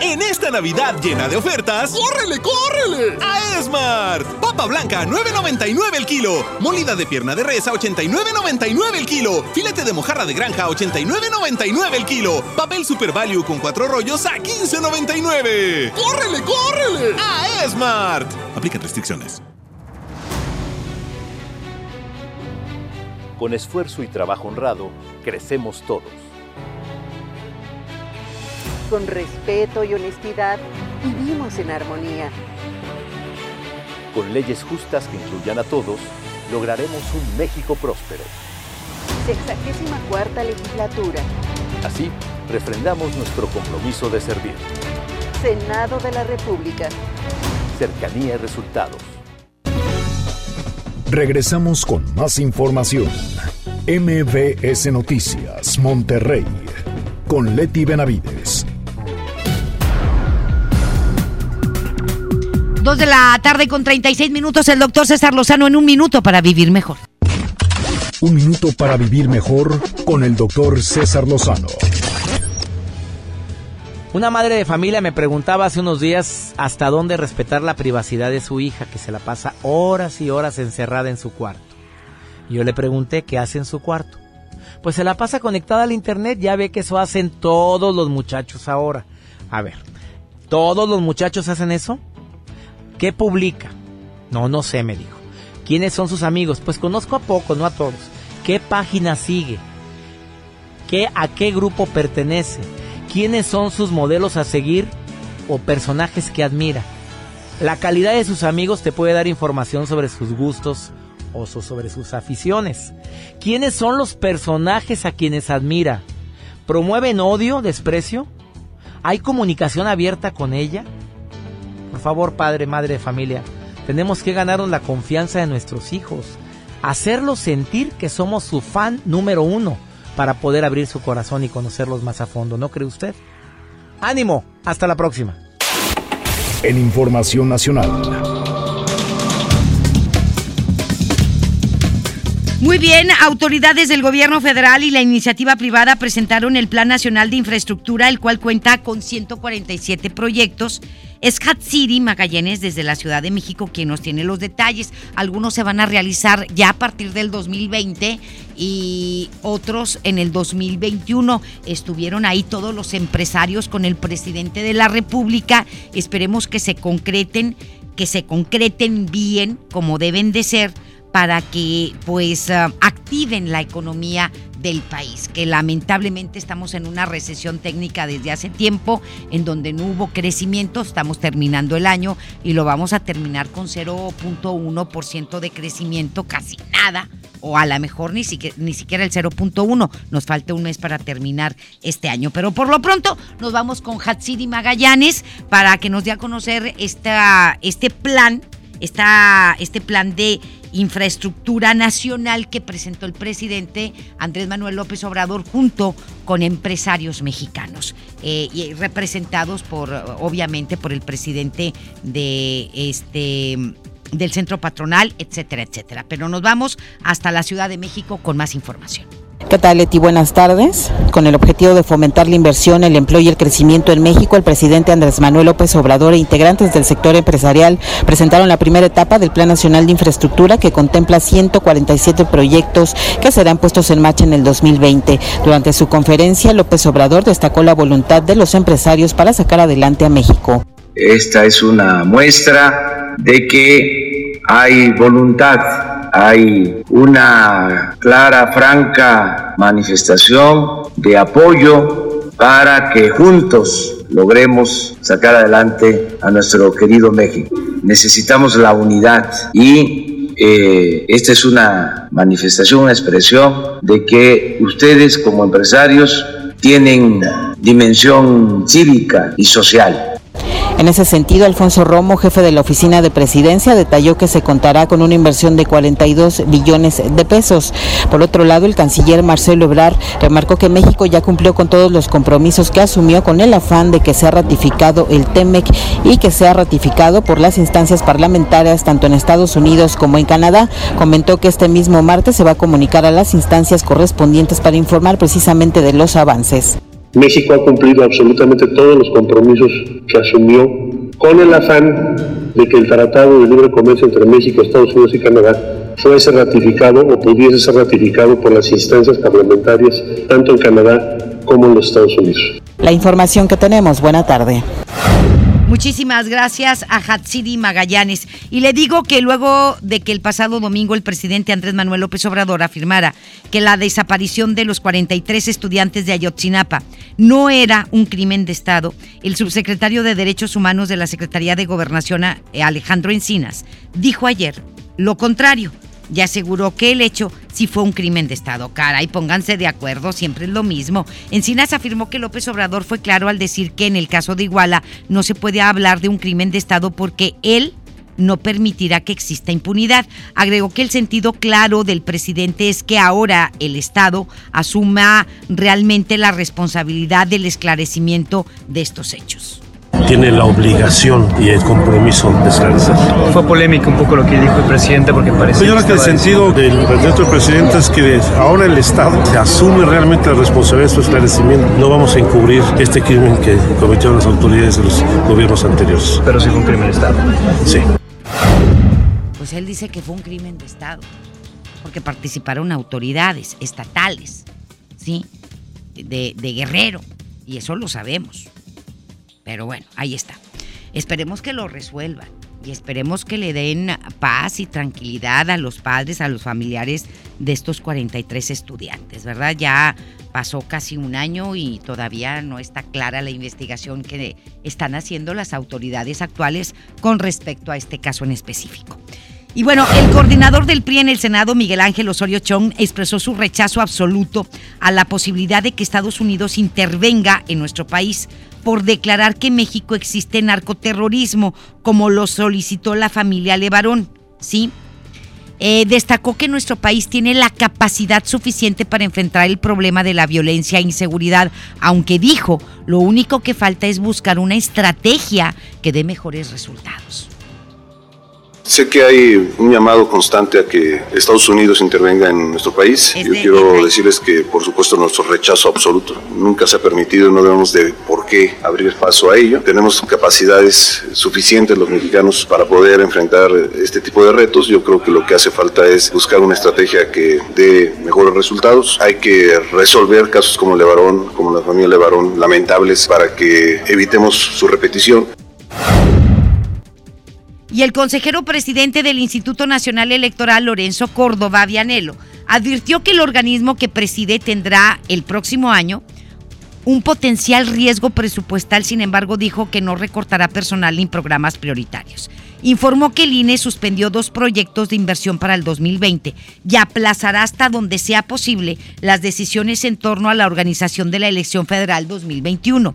En esta Navidad llena de ofertas, ¡córrele, córrele! A Esmart. Papa blanca, 9.99 el kilo. Molida de pierna de res a 89.99 el kilo. Filete de mojarra de granja a 89.99 el kilo. Papel Super Value con cuatro rollos a 15.99. ¡Córrele, córrele! A Esmart. Aplican restricciones. Con esfuerzo y trabajo honrado, crecemos todos. Con respeto y honestidad, vivimos en armonía. Con leyes justas que incluyan a todos, lograremos un México próspero. Sexagésima cuarta legislatura. Así, refrendamos nuestro compromiso de servir. Senado de la República. Cercanía y resultados. Regresamos con más información. MBS Noticias, Monterrey, con Leti Benavides. Dos de la tarde con 36 minutos, el doctor César Lozano en un minuto para vivir mejor. Un minuto para vivir mejor con el doctor César Lozano. Una madre de familia me preguntaba hace unos días hasta dónde respetar la privacidad de su hija que se la pasa horas y horas encerrada en su cuarto. Y yo le pregunté qué hace en su cuarto. Pues se la pasa conectada al internet, ya ve que eso hacen todos los muchachos ahora. A ver, ¿todos los muchachos hacen eso? ¿Qué publica? No, no sé, me dijo. ¿Quiénes son sus amigos? Pues conozco a pocos, no a todos. ¿Qué página sigue? ¿Qué, ¿A qué grupo pertenece? ¿Quiénes son sus modelos a seguir o personajes que admira? La calidad de sus amigos te puede dar información sobre sus gustos o sobre sus aficiones. ¿Quiénes son los personajes a quienes admira? ¿Promueven odio, desprecio? ¿Hay comunicación abierta con ella? Por favor, padre, madre de familia, tenemos que ganarnos la confianza de nuestros hijos, hacerlos sentir que somos su fan número uno para poder abrir su corazón y conocerlos más a fondo, ¿no cree usted? Ánimo, hasta la próxima. En Información Nacional. Muy bien, autoridades del gobierno federal y la iniciativa privada presentaron el Plan Nacional de Infraestructura, el cual cuenta con 147 proyectos. Es Hatsiri Magallanes desde la Ciudad de México quien nos tiene los detalles. Algunos se van a realizar ya a partir del 2020 y otros en el 2021. Estuvieron ahí todos los empresarios con el presidente de la República. Esperemos que se concreten, que se concreten bien como deben de ser para que pues uh, activen la economía del país, que lamentablemente estamos en una recesión técnica desde hace tiempo, en donde no hubo crecimiento, estamos terminando el año y lo vamos a terminar con 0.1% de crecimiento, casi nada, o a lo mejor ni siquiera, ni siquiera el 0.1, nos falta un mes para terminar este año, pero por lo pronto nos vamos con Hatsidi Magallanes para que nos dé a conocer esta, este plan, esta, este plan de infraestructura nacional que presentó el presidente Andrés Manuel López Obrador junto con empresarios mexicanos eh, y representados por obviamente por el presidente de este del centro patronal, etcétera, etcétera. Pero nos vamos hasta la Ciudad de México con más información. ¿Qué tal, Leti? Buenas tardes. Con el objetivo de fomentar la inversión, el empleo y el crecimiento en México, el presidente Andrés Manuel López Obrador e integrantes del sector empresarial presentaron la primera etapa del Plan Nacional de Infraestructura que contempla 147 proyectos que serán puestos en marcha en el 2020. Durante su conferencia, López Obrador destacó la voluntad de los empresarios para sacar adelante a México. Esta es una muestra de que hay voluntad hay una clara, franca manifestación de apoyo para que juntos logremos sacar adelante a nuestro querido México. Necesitamos la unidad y eh, esta es una manifestación, una expresión de que ustedes como empresarios tienen dimensión cívica y social en ese sentido, Alfonso Romo, jefe de la oficina de presidencia, detalló que se contará con una inversión de 42 billones de pesos. Por otro lado, el canciller Marcelo Ebrard remarcó que México ya cumplió con todos los compromisos que asumió con el afán de que sea ratificado el TEMEC y que sea ratificado por las instancias parlamentarias tanto en Estados Unidos como en Canadá. Comentó que este mismo martes se va a comunicar a las instancias correspondientes para informar precisamente de los avances. México ha cumplido absolutamente todos los compromisos que asumió con el afán de que el Tratado de Libre Comercio entre México, Estados Unidos y Canadá fuese ratificado o pudiese ser ratificado por las instancias parlamentarias tanto en Canadá como en los Estados Unidos. La información que tenemos. Buena tarde. Muchísimas gracias a Hatsiri Magallanes. Y le digo que luego de que el pasado domingo el presidente Andrés Manuel López Obrador afirmara que la desaparición de los 43 estudiantes de Ayotzinapa no era un crimen de Estado, el subsecretario de Derechos Humanos de la Secretaría de Gobernación, Alejandro Encinas, dijo ayer lo contrario y aseguró que el hecho sí fue un crimen de Estado. Caray, pónganse de acuerdo, siempre es lo mismo. Encinas afirmó que López Obrador fue claro al decir que en el caso de Iguala no se puede hablar de un crimen de Estado porque él no permitirá que exista impunidad. Agregó que el sentido claro del presidente es que ahora el Estado asuma realmente la responsabilidad del esclarecimiento de estos hechos tiene la obligación y el compromiso de esclarecer. Fue polémico un poco lo que dijo el presidente porque parece... Yo creo que el sentido del del presidente es que ahora el Estado se asume realmente la responsabilidad de su esclarecimiento. No vamos a encubrir este crimen que cometieron las autoridades de los gobiernos anteriores. Pero sí fue un crimen de Estado. Sí. Pues él dice que fue un crimen de Estado porque participaron autoridades estatales, ¿sí? De, de Guerrero. Y eso lo sabemos. Pero bueno, ahí está. Esperemos que lo resuelvan y esperemos que le den paz y tranquilidad a los padres, a los familiares de estos 43 estudiantes, ¿verdad? Ya pasó casi un año y todavía no está clara la investigación que están haciendo las autoridades actuales con respecto a este caso en específico. Y bueno, el coordinador del PRI en el Senado, Miguel Ángel Osorio Chong, expresó su rechazo absoluto a la posibilidad de que Estados Unidos intervenga en nuestro país por declarar que en México existe narcoterrorismo, como lo solicitó la familia Levarón. ¿sí? Eh, destacó que nuestro país tiene la capacidad suficiente para enfrentar el problema de la violencia e inseguridad, aunque dijo, lo único que falta es buscar una estrategia que dé mejores resultados. Sé que hay un llamado constante a que Estados Unidos intervenga en nuestro país. Yo quiero decirles que, por supuesto, nuestro rechazo absoluto nunca se ha permitido, no debemos de por qué abrir paso a ello. Tenemos capacidades suficientes los mexicanos para poder enfrentar este tipo de retos. Yo creo que lo que hace falta es buscar una estrategia que dé mejores resultados. Hay que resolver casos como Levarón, como la familia Levarón, lamentables, para que evitemos su repetición. Y el consejero presidente del Instituto Nacional Electoral, Lorenzo Córdoba Vianelo, advirtió que el organismo que preside tendrá el próximo año un potencial riesgo presupuestal, sin embargo dijo que no recortará personal ni programas prioritarios. Informó que el INE suspendió dos proyectos de inversión para el 2020 y aplazará hasta donde sea posible las decisiones en torno a la organización de la elección federal 2021.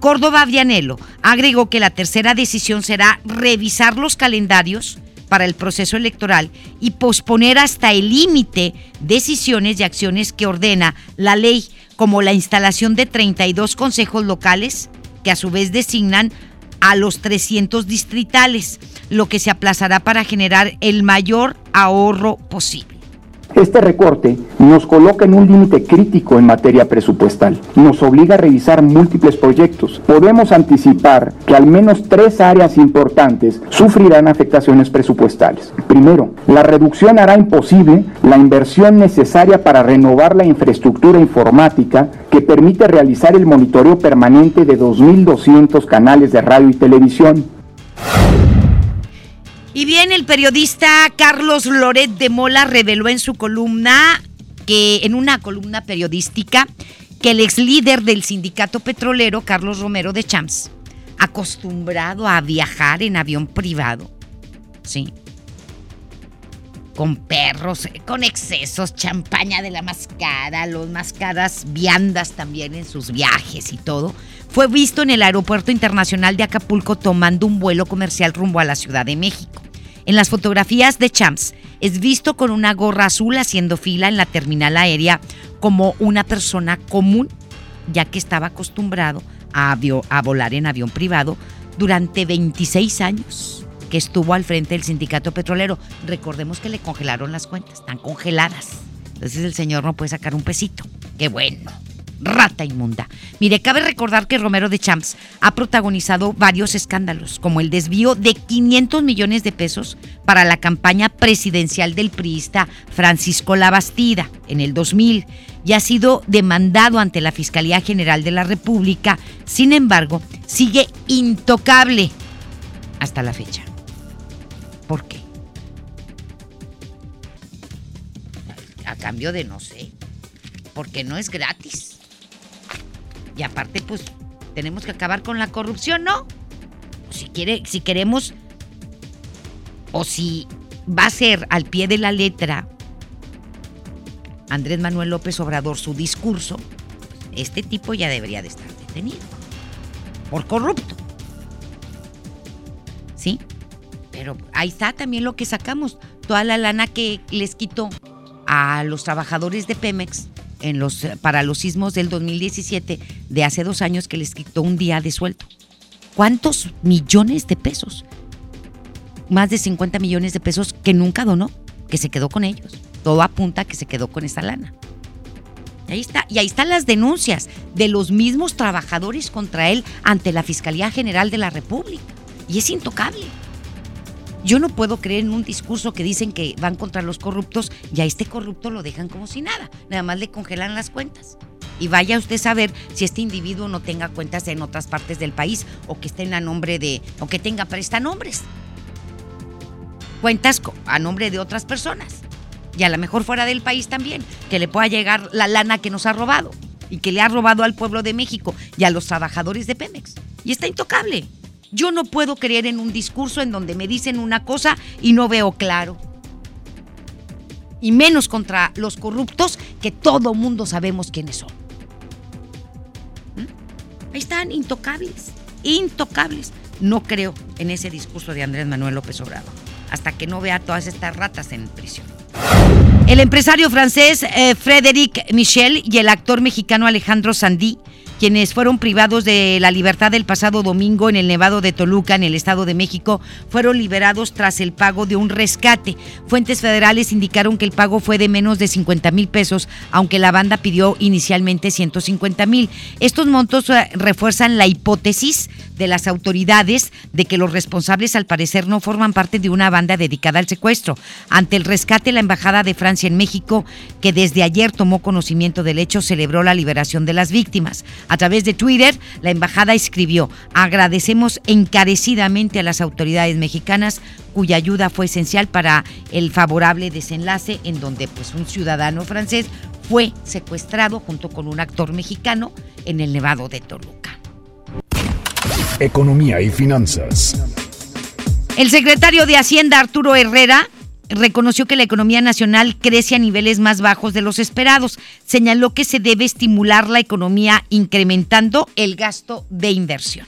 Córdoba Vianelo agregó que la tercera decisión será revisar los calendarios para el proceso electoral y posponer hasta el límite decisiones y acciones que ordena la ley, como la instalación de 32 consejos locales, que a su vez designan a los 300 distritales. lo que se aplazará para generar el mayor ahorro posible. Este recorte nos coloca en un límite crítico en materia presupuestal. Nos obliga a revisar múltiples proyectos. Podemos anticipar que al menos tres áreas importantes sufrirán afectaciones presupuestales. Primero, la reducción hará imposible la inversión necesaria para renovar la infraestructura informática que permite realizar el monitoreo permanente de 2.200 canales de radio y televisión. Y bien, el periodista Carlos Loret de Mola reveló en su columna que, en una columna periodística, que el ex líder del sindicato petrolero, Carlos Romero de Champs, acostumbrado a viajar en avión privado, ¿sí? Con perros, con excesos, champaña de la mascara, los mascaras viandas también en sus viajes y todo, fue visto en el Aeropuerto Internacional de Acapulco tomando un vuelo comercial rumbo a la Ciudad de México. En las fotografías de Champs es visto con una gorra azul haciendo fila en la terminal aérea como una persona común, ya que estaba acostumbrado a, a volar en avión privado durante 26 años que estuvo al frente del sindicato petrolero. Recordemos que le congelaron las cuentas, están congeladas. Entonces el señor no puede sacar un pesito. Qué bueno rata inmunda. Mire, cabe recordar que Romero de Champs ha protagonizado varios escándalos, como el desvío de 500 millones de pesos para la campaña presidencial del priista Francisco Labastida en el 2000 y ha sido demandado ante la Fiscalía General de la República. Sin embargo, sigue intocable hasta la fecha. ¿Por qué? A cambio de no sé, porque no es gratis. Y aparte, pues, tenemos que acabar con la corrupción, ¿no? Si, quiere, si queremos, o si va a ser al pie de la letra Andrés Manuel López Obrador su discurso, este tipo ya debería de estar detenido. Por corrupto. ¿Sí? Pero ahí está también lo que sacamos. Toda la lana que les quitó a los trabajadores de Pemex en los, para los sismos del 2017, de hace dos años, que les quitó un día de sueldo. ¿Cuántos millones de pesos? Más de 50 millones de pesos que nunca donó, que se quedó con ellos. Todo apunta a que se quedó con esa lana. Ahí está, y ahí están las denuncias de los mismos trabajadores contra él ante la Fiscalía General de la República. Y es intocable. Yo no puedo creer en un discurso que dicen que van contra los corruptos y a este corrupto lo dejan como si nada. Nada más le congelan las cuentas. Y vaya usted a saber si este individuo no tenga cuentas en otras partes del país o que estén a nombre de, o que tenga prestanombres. Cuentas a nombre de otras personas. Y a lo mejor fuera del país también, que le pueda llegar la lana que nos ha robado y que le ha robado al pueblo de México y a los trabajadores de Pemex. Y está intocable. Yo no puedo creer en un discurso en donde me dicen una cosa y no veo claro. Y menos contra los corruptos que todo mundo sabemos quiénes son. ¿Mm? Ahí están, intocables, intocables. No creo en ese discurso de Andrés Manuel López Obrador, hasta que no vea todas estas ratas en prisión. El empresario francés eh, Frédéric Michel y el actor mexicano Alejandro Sandí quienes fueron privados de la libertad el pasado domingo en el Nevado de Toluca, en el Estado de México, fueron liberados tras el pago de un rescate. Fuentes federales indicaron que el pago fue de menos de 50 mil pesos, aunque la banda pidió inicialmente 150 mil. Estos montos eh, refuerzan la hipótesis de las autoridades de que los responsables al parecer no forman parte de una banda dedicada al secuestro. Ante el rescate, la Embajada de Francia en México, que desde ayer tomó conocimiento del hecho, celebró la liberación de las víctimas. A través de Twitter, la embajada escribió, agradecemos encarecidamente a las autoridades mexicanas cuya ayuda fue esencial para el favorable desenlace en donde pues un ciudadano francés fue secuestrado junto con un actor mexicano en el Nevado de Toluca. Economía y finanzas. El secretario de Hacienda Arturo Herrera reconoció que la economía nacional crece a niveles más bajos de los esperados. Señaló que se debe estimular la economía incrementando el gasto de inversión.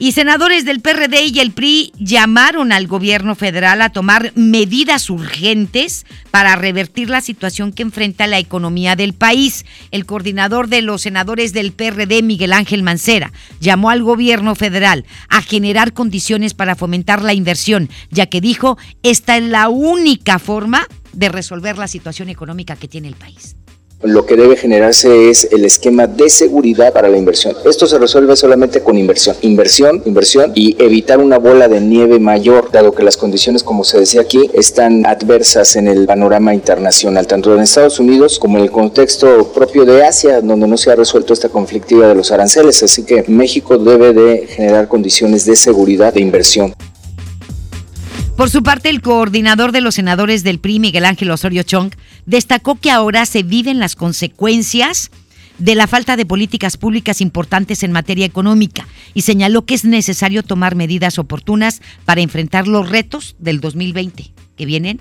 Y senadores del PRD y el PRI llamaron al gobierno federal a tomar medidas urgentes para revertir la situación que enfrenta la economía del país. El coordinador de los senadores del PRD, Miguel Ángel Mancera, llamó al gobierno federal a generar condiciones para fomentar la inversión, ya que dijo, esta es la única forma de resolver la situación económica que tiene el país lo que debe generarse es el esquema de seguridad para la inversión. Esto se resuelve solamente con inversión, inversión, inversión y evitar una bola de nieve mayor, dado que las condiciones, como se decía aquí, están adversas en el panorama internacional, tanto en Estados Unidos como en el contexto propio de Asia, donde no se ha resuelto esta conflictiva de los aranceles. Así que México debe de generar condiciones de seguridad de inversión. Por su parte, el coordinador de los senadores del PRI, Miguel Ángel Osorio Chong, destacó que ahora se viven las consecuencias de la falta de políticas públicas importantes en materia económica y señaló que es necesario tomar medidas oportunas para enfrentar los retos del 2020, que vienen,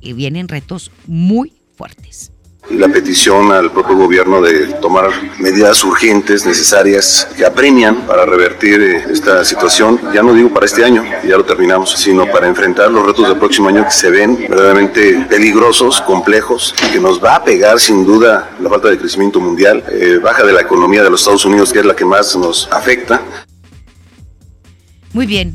y vienen retos muy fuertes la petición al propio gobierno de tomar medidas urgentes, necesarias, que apremian para revertir eh, esta situación, ya no digo para este año, ya lo terminamos, sino para enfrentar los retos del próximo año que se ven verdaderamente peligrosos, complejos, que nos va a pegar sin duda la falta de crecimiento mundial, eh, baja de la economía de los Estados Unidos, que es la que más nos afecta. Muy bien,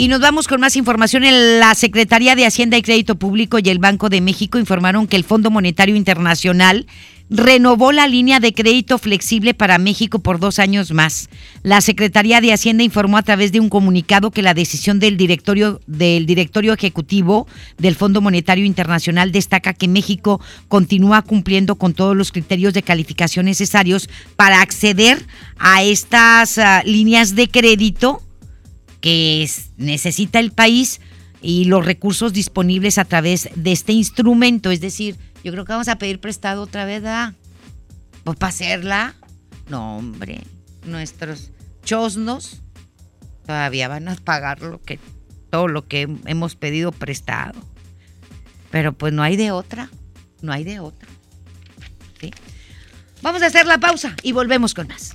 y nos vamos con más información. La Secretaría de Hacienda y Crédito Público y el Banco de México informaron que el Fondo Monetario Internacional renovó la línea de crédito flexible para México por dos años más. La Secretaría de Hacienda informó a través de un comunicado que la decisión del directorio, del directorio ejecutivo del Fondo Monetario Internacional destaca que México continúa cumpliendo con todos los criterios de calificación necesarios para acceder a estas ah, líneas de crédito que necesita el país y los recursos disponibles a través de este instrumento. Es decir, yo creo que vamos a pedir prestado otra vez, ¿ah? Pues para hacerla. No, hombre, nuestros chosnos todavía van a pagar lo que, todo lo que hemos pedido prestado. Pero pues no hay de otra, no hay de otra. Vamos a hacer la pausa y volvemos con más.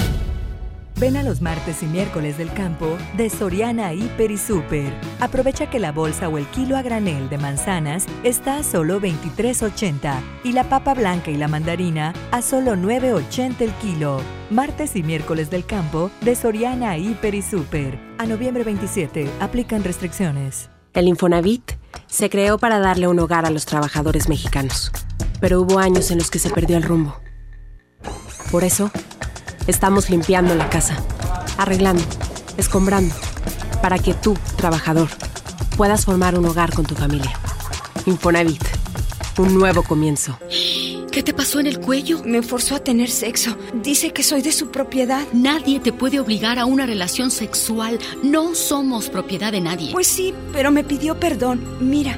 Ven a los martes y miércoles del campo de Soriana Hiper y Super. Aprovecha que la bolsa o el kilo a granel de manzanas está a solo 23.80 y la papa blanca y la mandarina a solo 9.80 el kilo. Martes y miércoles del campo de Soriana Hiper y Super. A noviembre 27 aplican restricciones. El Infonavit se creó para darle un hogar a los trabajadores mexicanos, pero hubo años en los que se perdió el rumbo. Por eso, Estamos limpiando la casa, arreglando, escombrando, para que tú, trabajador, puedas formar un hogar con tu familia. Infonavit, un nuevo comienzo. ¿Qué te pasó en el cuello? Me forzó a tener sexo. Dice que soy de su propiedad. Nadie te puede obligar a una relación sexual. No somos propiedad de nadie. Pues sí, pero me pidió perdón. Mira,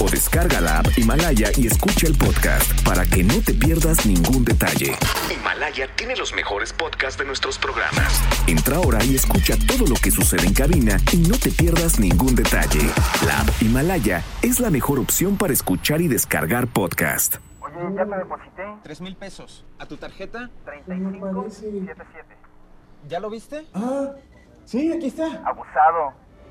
o descarga la app Himalaya y escucha el podcast para que no te pierdas ningún detalle. Himalaya tiene los mejores podcasts de nuestros programas. Entra ahora y escucha todo lo que sucede en cabina y no te pierdas ningún detalle. La app Himalaya es la mejor opción para escuchar y descargar podcast. Oye, ya te deposité. Tres mil pesos. ¿A tu tarjeta? 3577. ¿Ya lo viste? Ah, sí, aquí está. Abusado.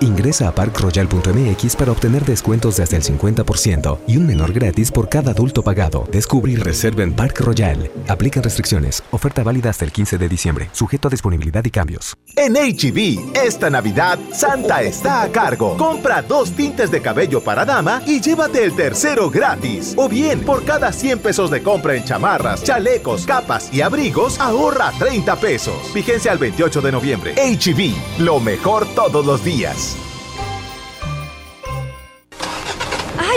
Ingresa a parkroyal.mx para obtener descuentos de hasta el 50% y un menor gratis por cada adulto pagado. Descubre y reserva en Park Royal. Aplican restricciones. Oferta válida hasta el 15 de diciembre. Sujeto a disponibilidad y cambios. En HB, e esta Navidad, Santa está a cargo. Compra dos tintes de cabello para dama y llévate el tercero gratis. O bien, por cada 100 pesos de compra en chamarras, chalecos, capas y abrigos, ahorra 30 pesos. Vigencia al 28 de noviembre. HB, e lo mejor todos los días.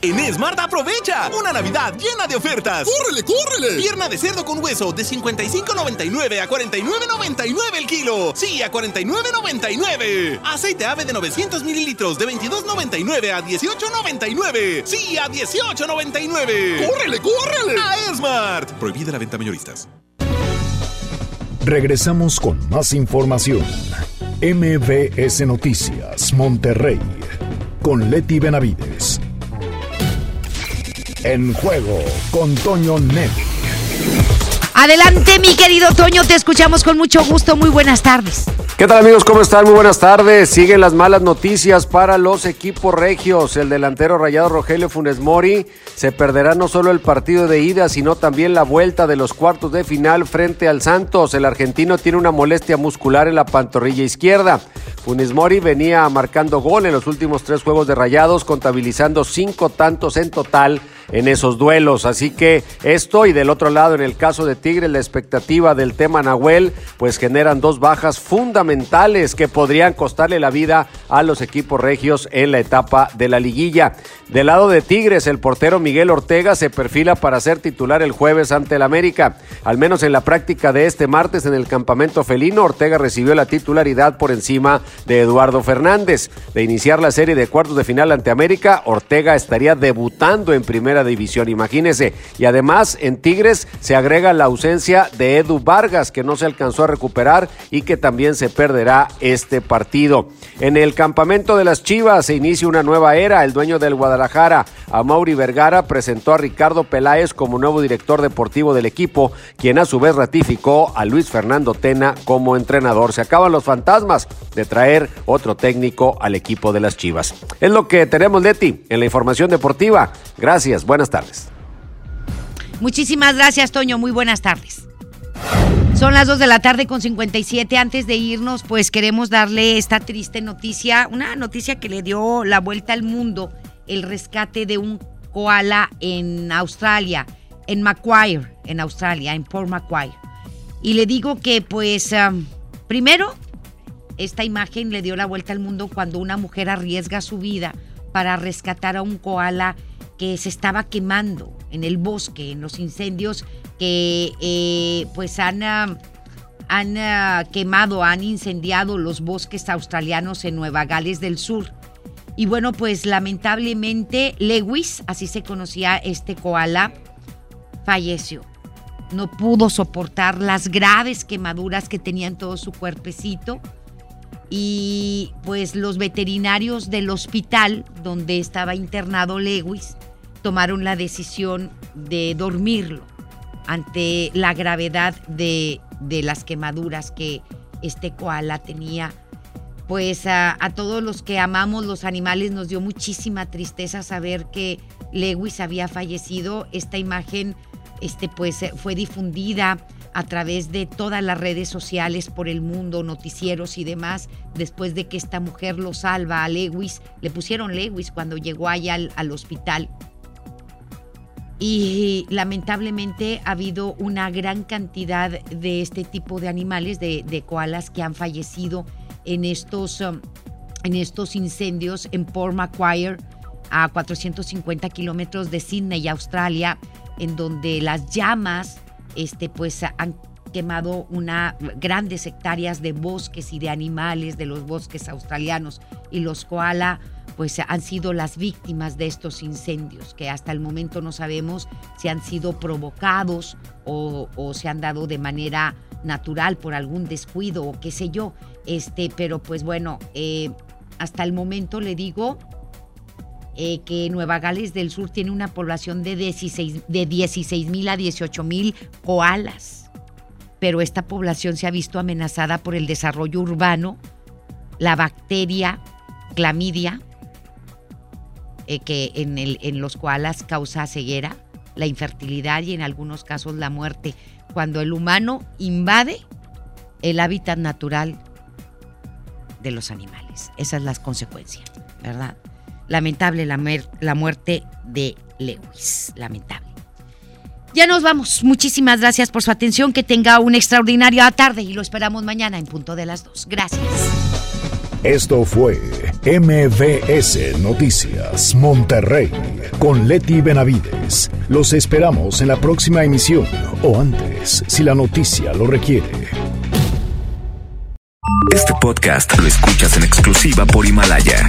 En Smart aprovecha una Navidad llena de ofertas. ¡Córrele, córrele! Pierna de cerdo con hueso de 55.99 a 49.99 el kilo. Sí, a 49.99. Aceite ave de 900 mililitros de 22.99 a 18.99. Sí, a 18.99. ¡Córrele, córrele! A Smart. Prohibida la venta mayoristas. Regresamos con más información. MBS Noticias, Monterrey, con Leti Benavides. En juego con Toño Net. Adelante, mi querido Toño, te escuchamos con mucho gusto. Muy buenas tardes. ¿Qué tal amigos? ¿Cómo están? Muy buenas tardes. Siguen las malas noticias para los equipos regios. El delantero rayado Rogelio Funes Mori se perderá no solo el partido de ida, sino también la vuelta de los cuartos de final frente al Santos. El argentino tiene una molestia muscular en la pantorrilla izquierda. Funes Mori venía marcando gol en los últimos tres juegos de rayados, contabilizando cinco tantos en total en esos duelos. Así que esto y del otro lado, en el caso de Tigre, la expectativa del tema Nahuel, pues generan dos bajas fundamentales que podrían costarle la vida a los equipos regios en la etapa de la liguilla. Del lado de Tigres, el portero Miguel Ortega se perfila para ser titular el jueves ante el América. Al menos en la práctica de este martes en el campamento felino, Ortega recibió la titularidad por encima de Eduardo Fernández. De iniciar la serie de cuartos de final ante América, Ortega estaría debutando en primera división, imagínese. Y además en Tigres se agrega la ausencia de Edu Vargas, que no se alcanzó a recuperar y que también se perderá este partido. En el campamento de las Chivas se inicia una nueva era. El dueño del Guadalajara, Mauri Vergara, presentó a Ricardo Peláez como nuevo director deportivo del equipo, quien a su vez ratificó a Luis Fernando Tena como entrenador. Se acaban los fantasmas de traer otro técnico al equipo de las Chivas. Es lo que tenemos, Leti, en la información deportiva. Gracias, buenas tardes. Muchísimas gracias, Toño. Muy buenas tardes. Son las 2 de la tarde con 57. Antes de irnos, pues queremos darle esta triste noticia, una noticia que le dio la vuelta al mundo, el rescate de un koala en Australia, en Macquarie, en Australia, en Port Macquarie. Y le digo que, pues, um, primero, esta imagen le dio la vuelta al mundo cuando una mujer arriesga su vida para rescatar a un koala que se estaba quemando en el bosque, en los incendios que eh, pues han, han ah, quemado, han incendiado los bosques australianos en Nueva Gales del Sur. Y bueno, pues lamentablemente Lewis, así se conocía este koala, falleció. No pudo soportar las graves quemaduras que tenía en todo su cuerpecito. Y pues los veterinarios del hospital donde estaba internado Lewis tomaron la decisión de dormirlo ante la gravedad de, de las quemaduras que este koala tenía. pues a, todos los que amamos los animales nos dio muchísima tristeza saber que Lewis había fallecido. Esta imagen este, pues, fue difundida a través de todas las redes sociales por el mundo, noticieros y demás, después de que esta mujer lo salva a Lewis. Le pusieron Lewis cuando llegó allá al, al hospital. Y lamentablemente ha habido una gran cantidad de este tipo de animales, de, de koalas, que han fallecido en estos, um, en estos incendios en Port Macquarie, a 450 kilómetros de Sydney, Australia, en donde las llamas este, pues, han quemado una, grandes hectáreas de bosques y de animales de los bosques australianos y los koala pues han sido las víctimas de estos incendios, que hasta el momento no sabemos si han sido provocados o, se han dado de manera natural por algún descuido o qué sé yo. Este, pero pues bueno, eh, hasta el momento le digo eh, que Nueva Gales del Sur tiene una población de 16 de 16 mil a 18 mil koalas. Pero esta población se ha visto amenazada por el desarrollo urbano, la bacteria clamidia, eh, que en, el, en los koalas causa ceguera, la infertilidad y en algunos casos la muerte, cuando el humano invade el hábitat natural de los animales. Esa es la consecuencia, ¿verdad? Lamentable la, la muerte de Lewis, lamentable. Ya nos vamos. Muchísimas gracias por su atención. Que tenga una extraordinaria tarde y lo esperamos mañana en punto de las dos. Gracias. Esto fue MVS Noticias Monterrey con Leti Benavides. Los esperamos en la próxima emisión o antes, si la noticia lo requiere. Este podcast lo escuchas en exclusiva por Himalaya.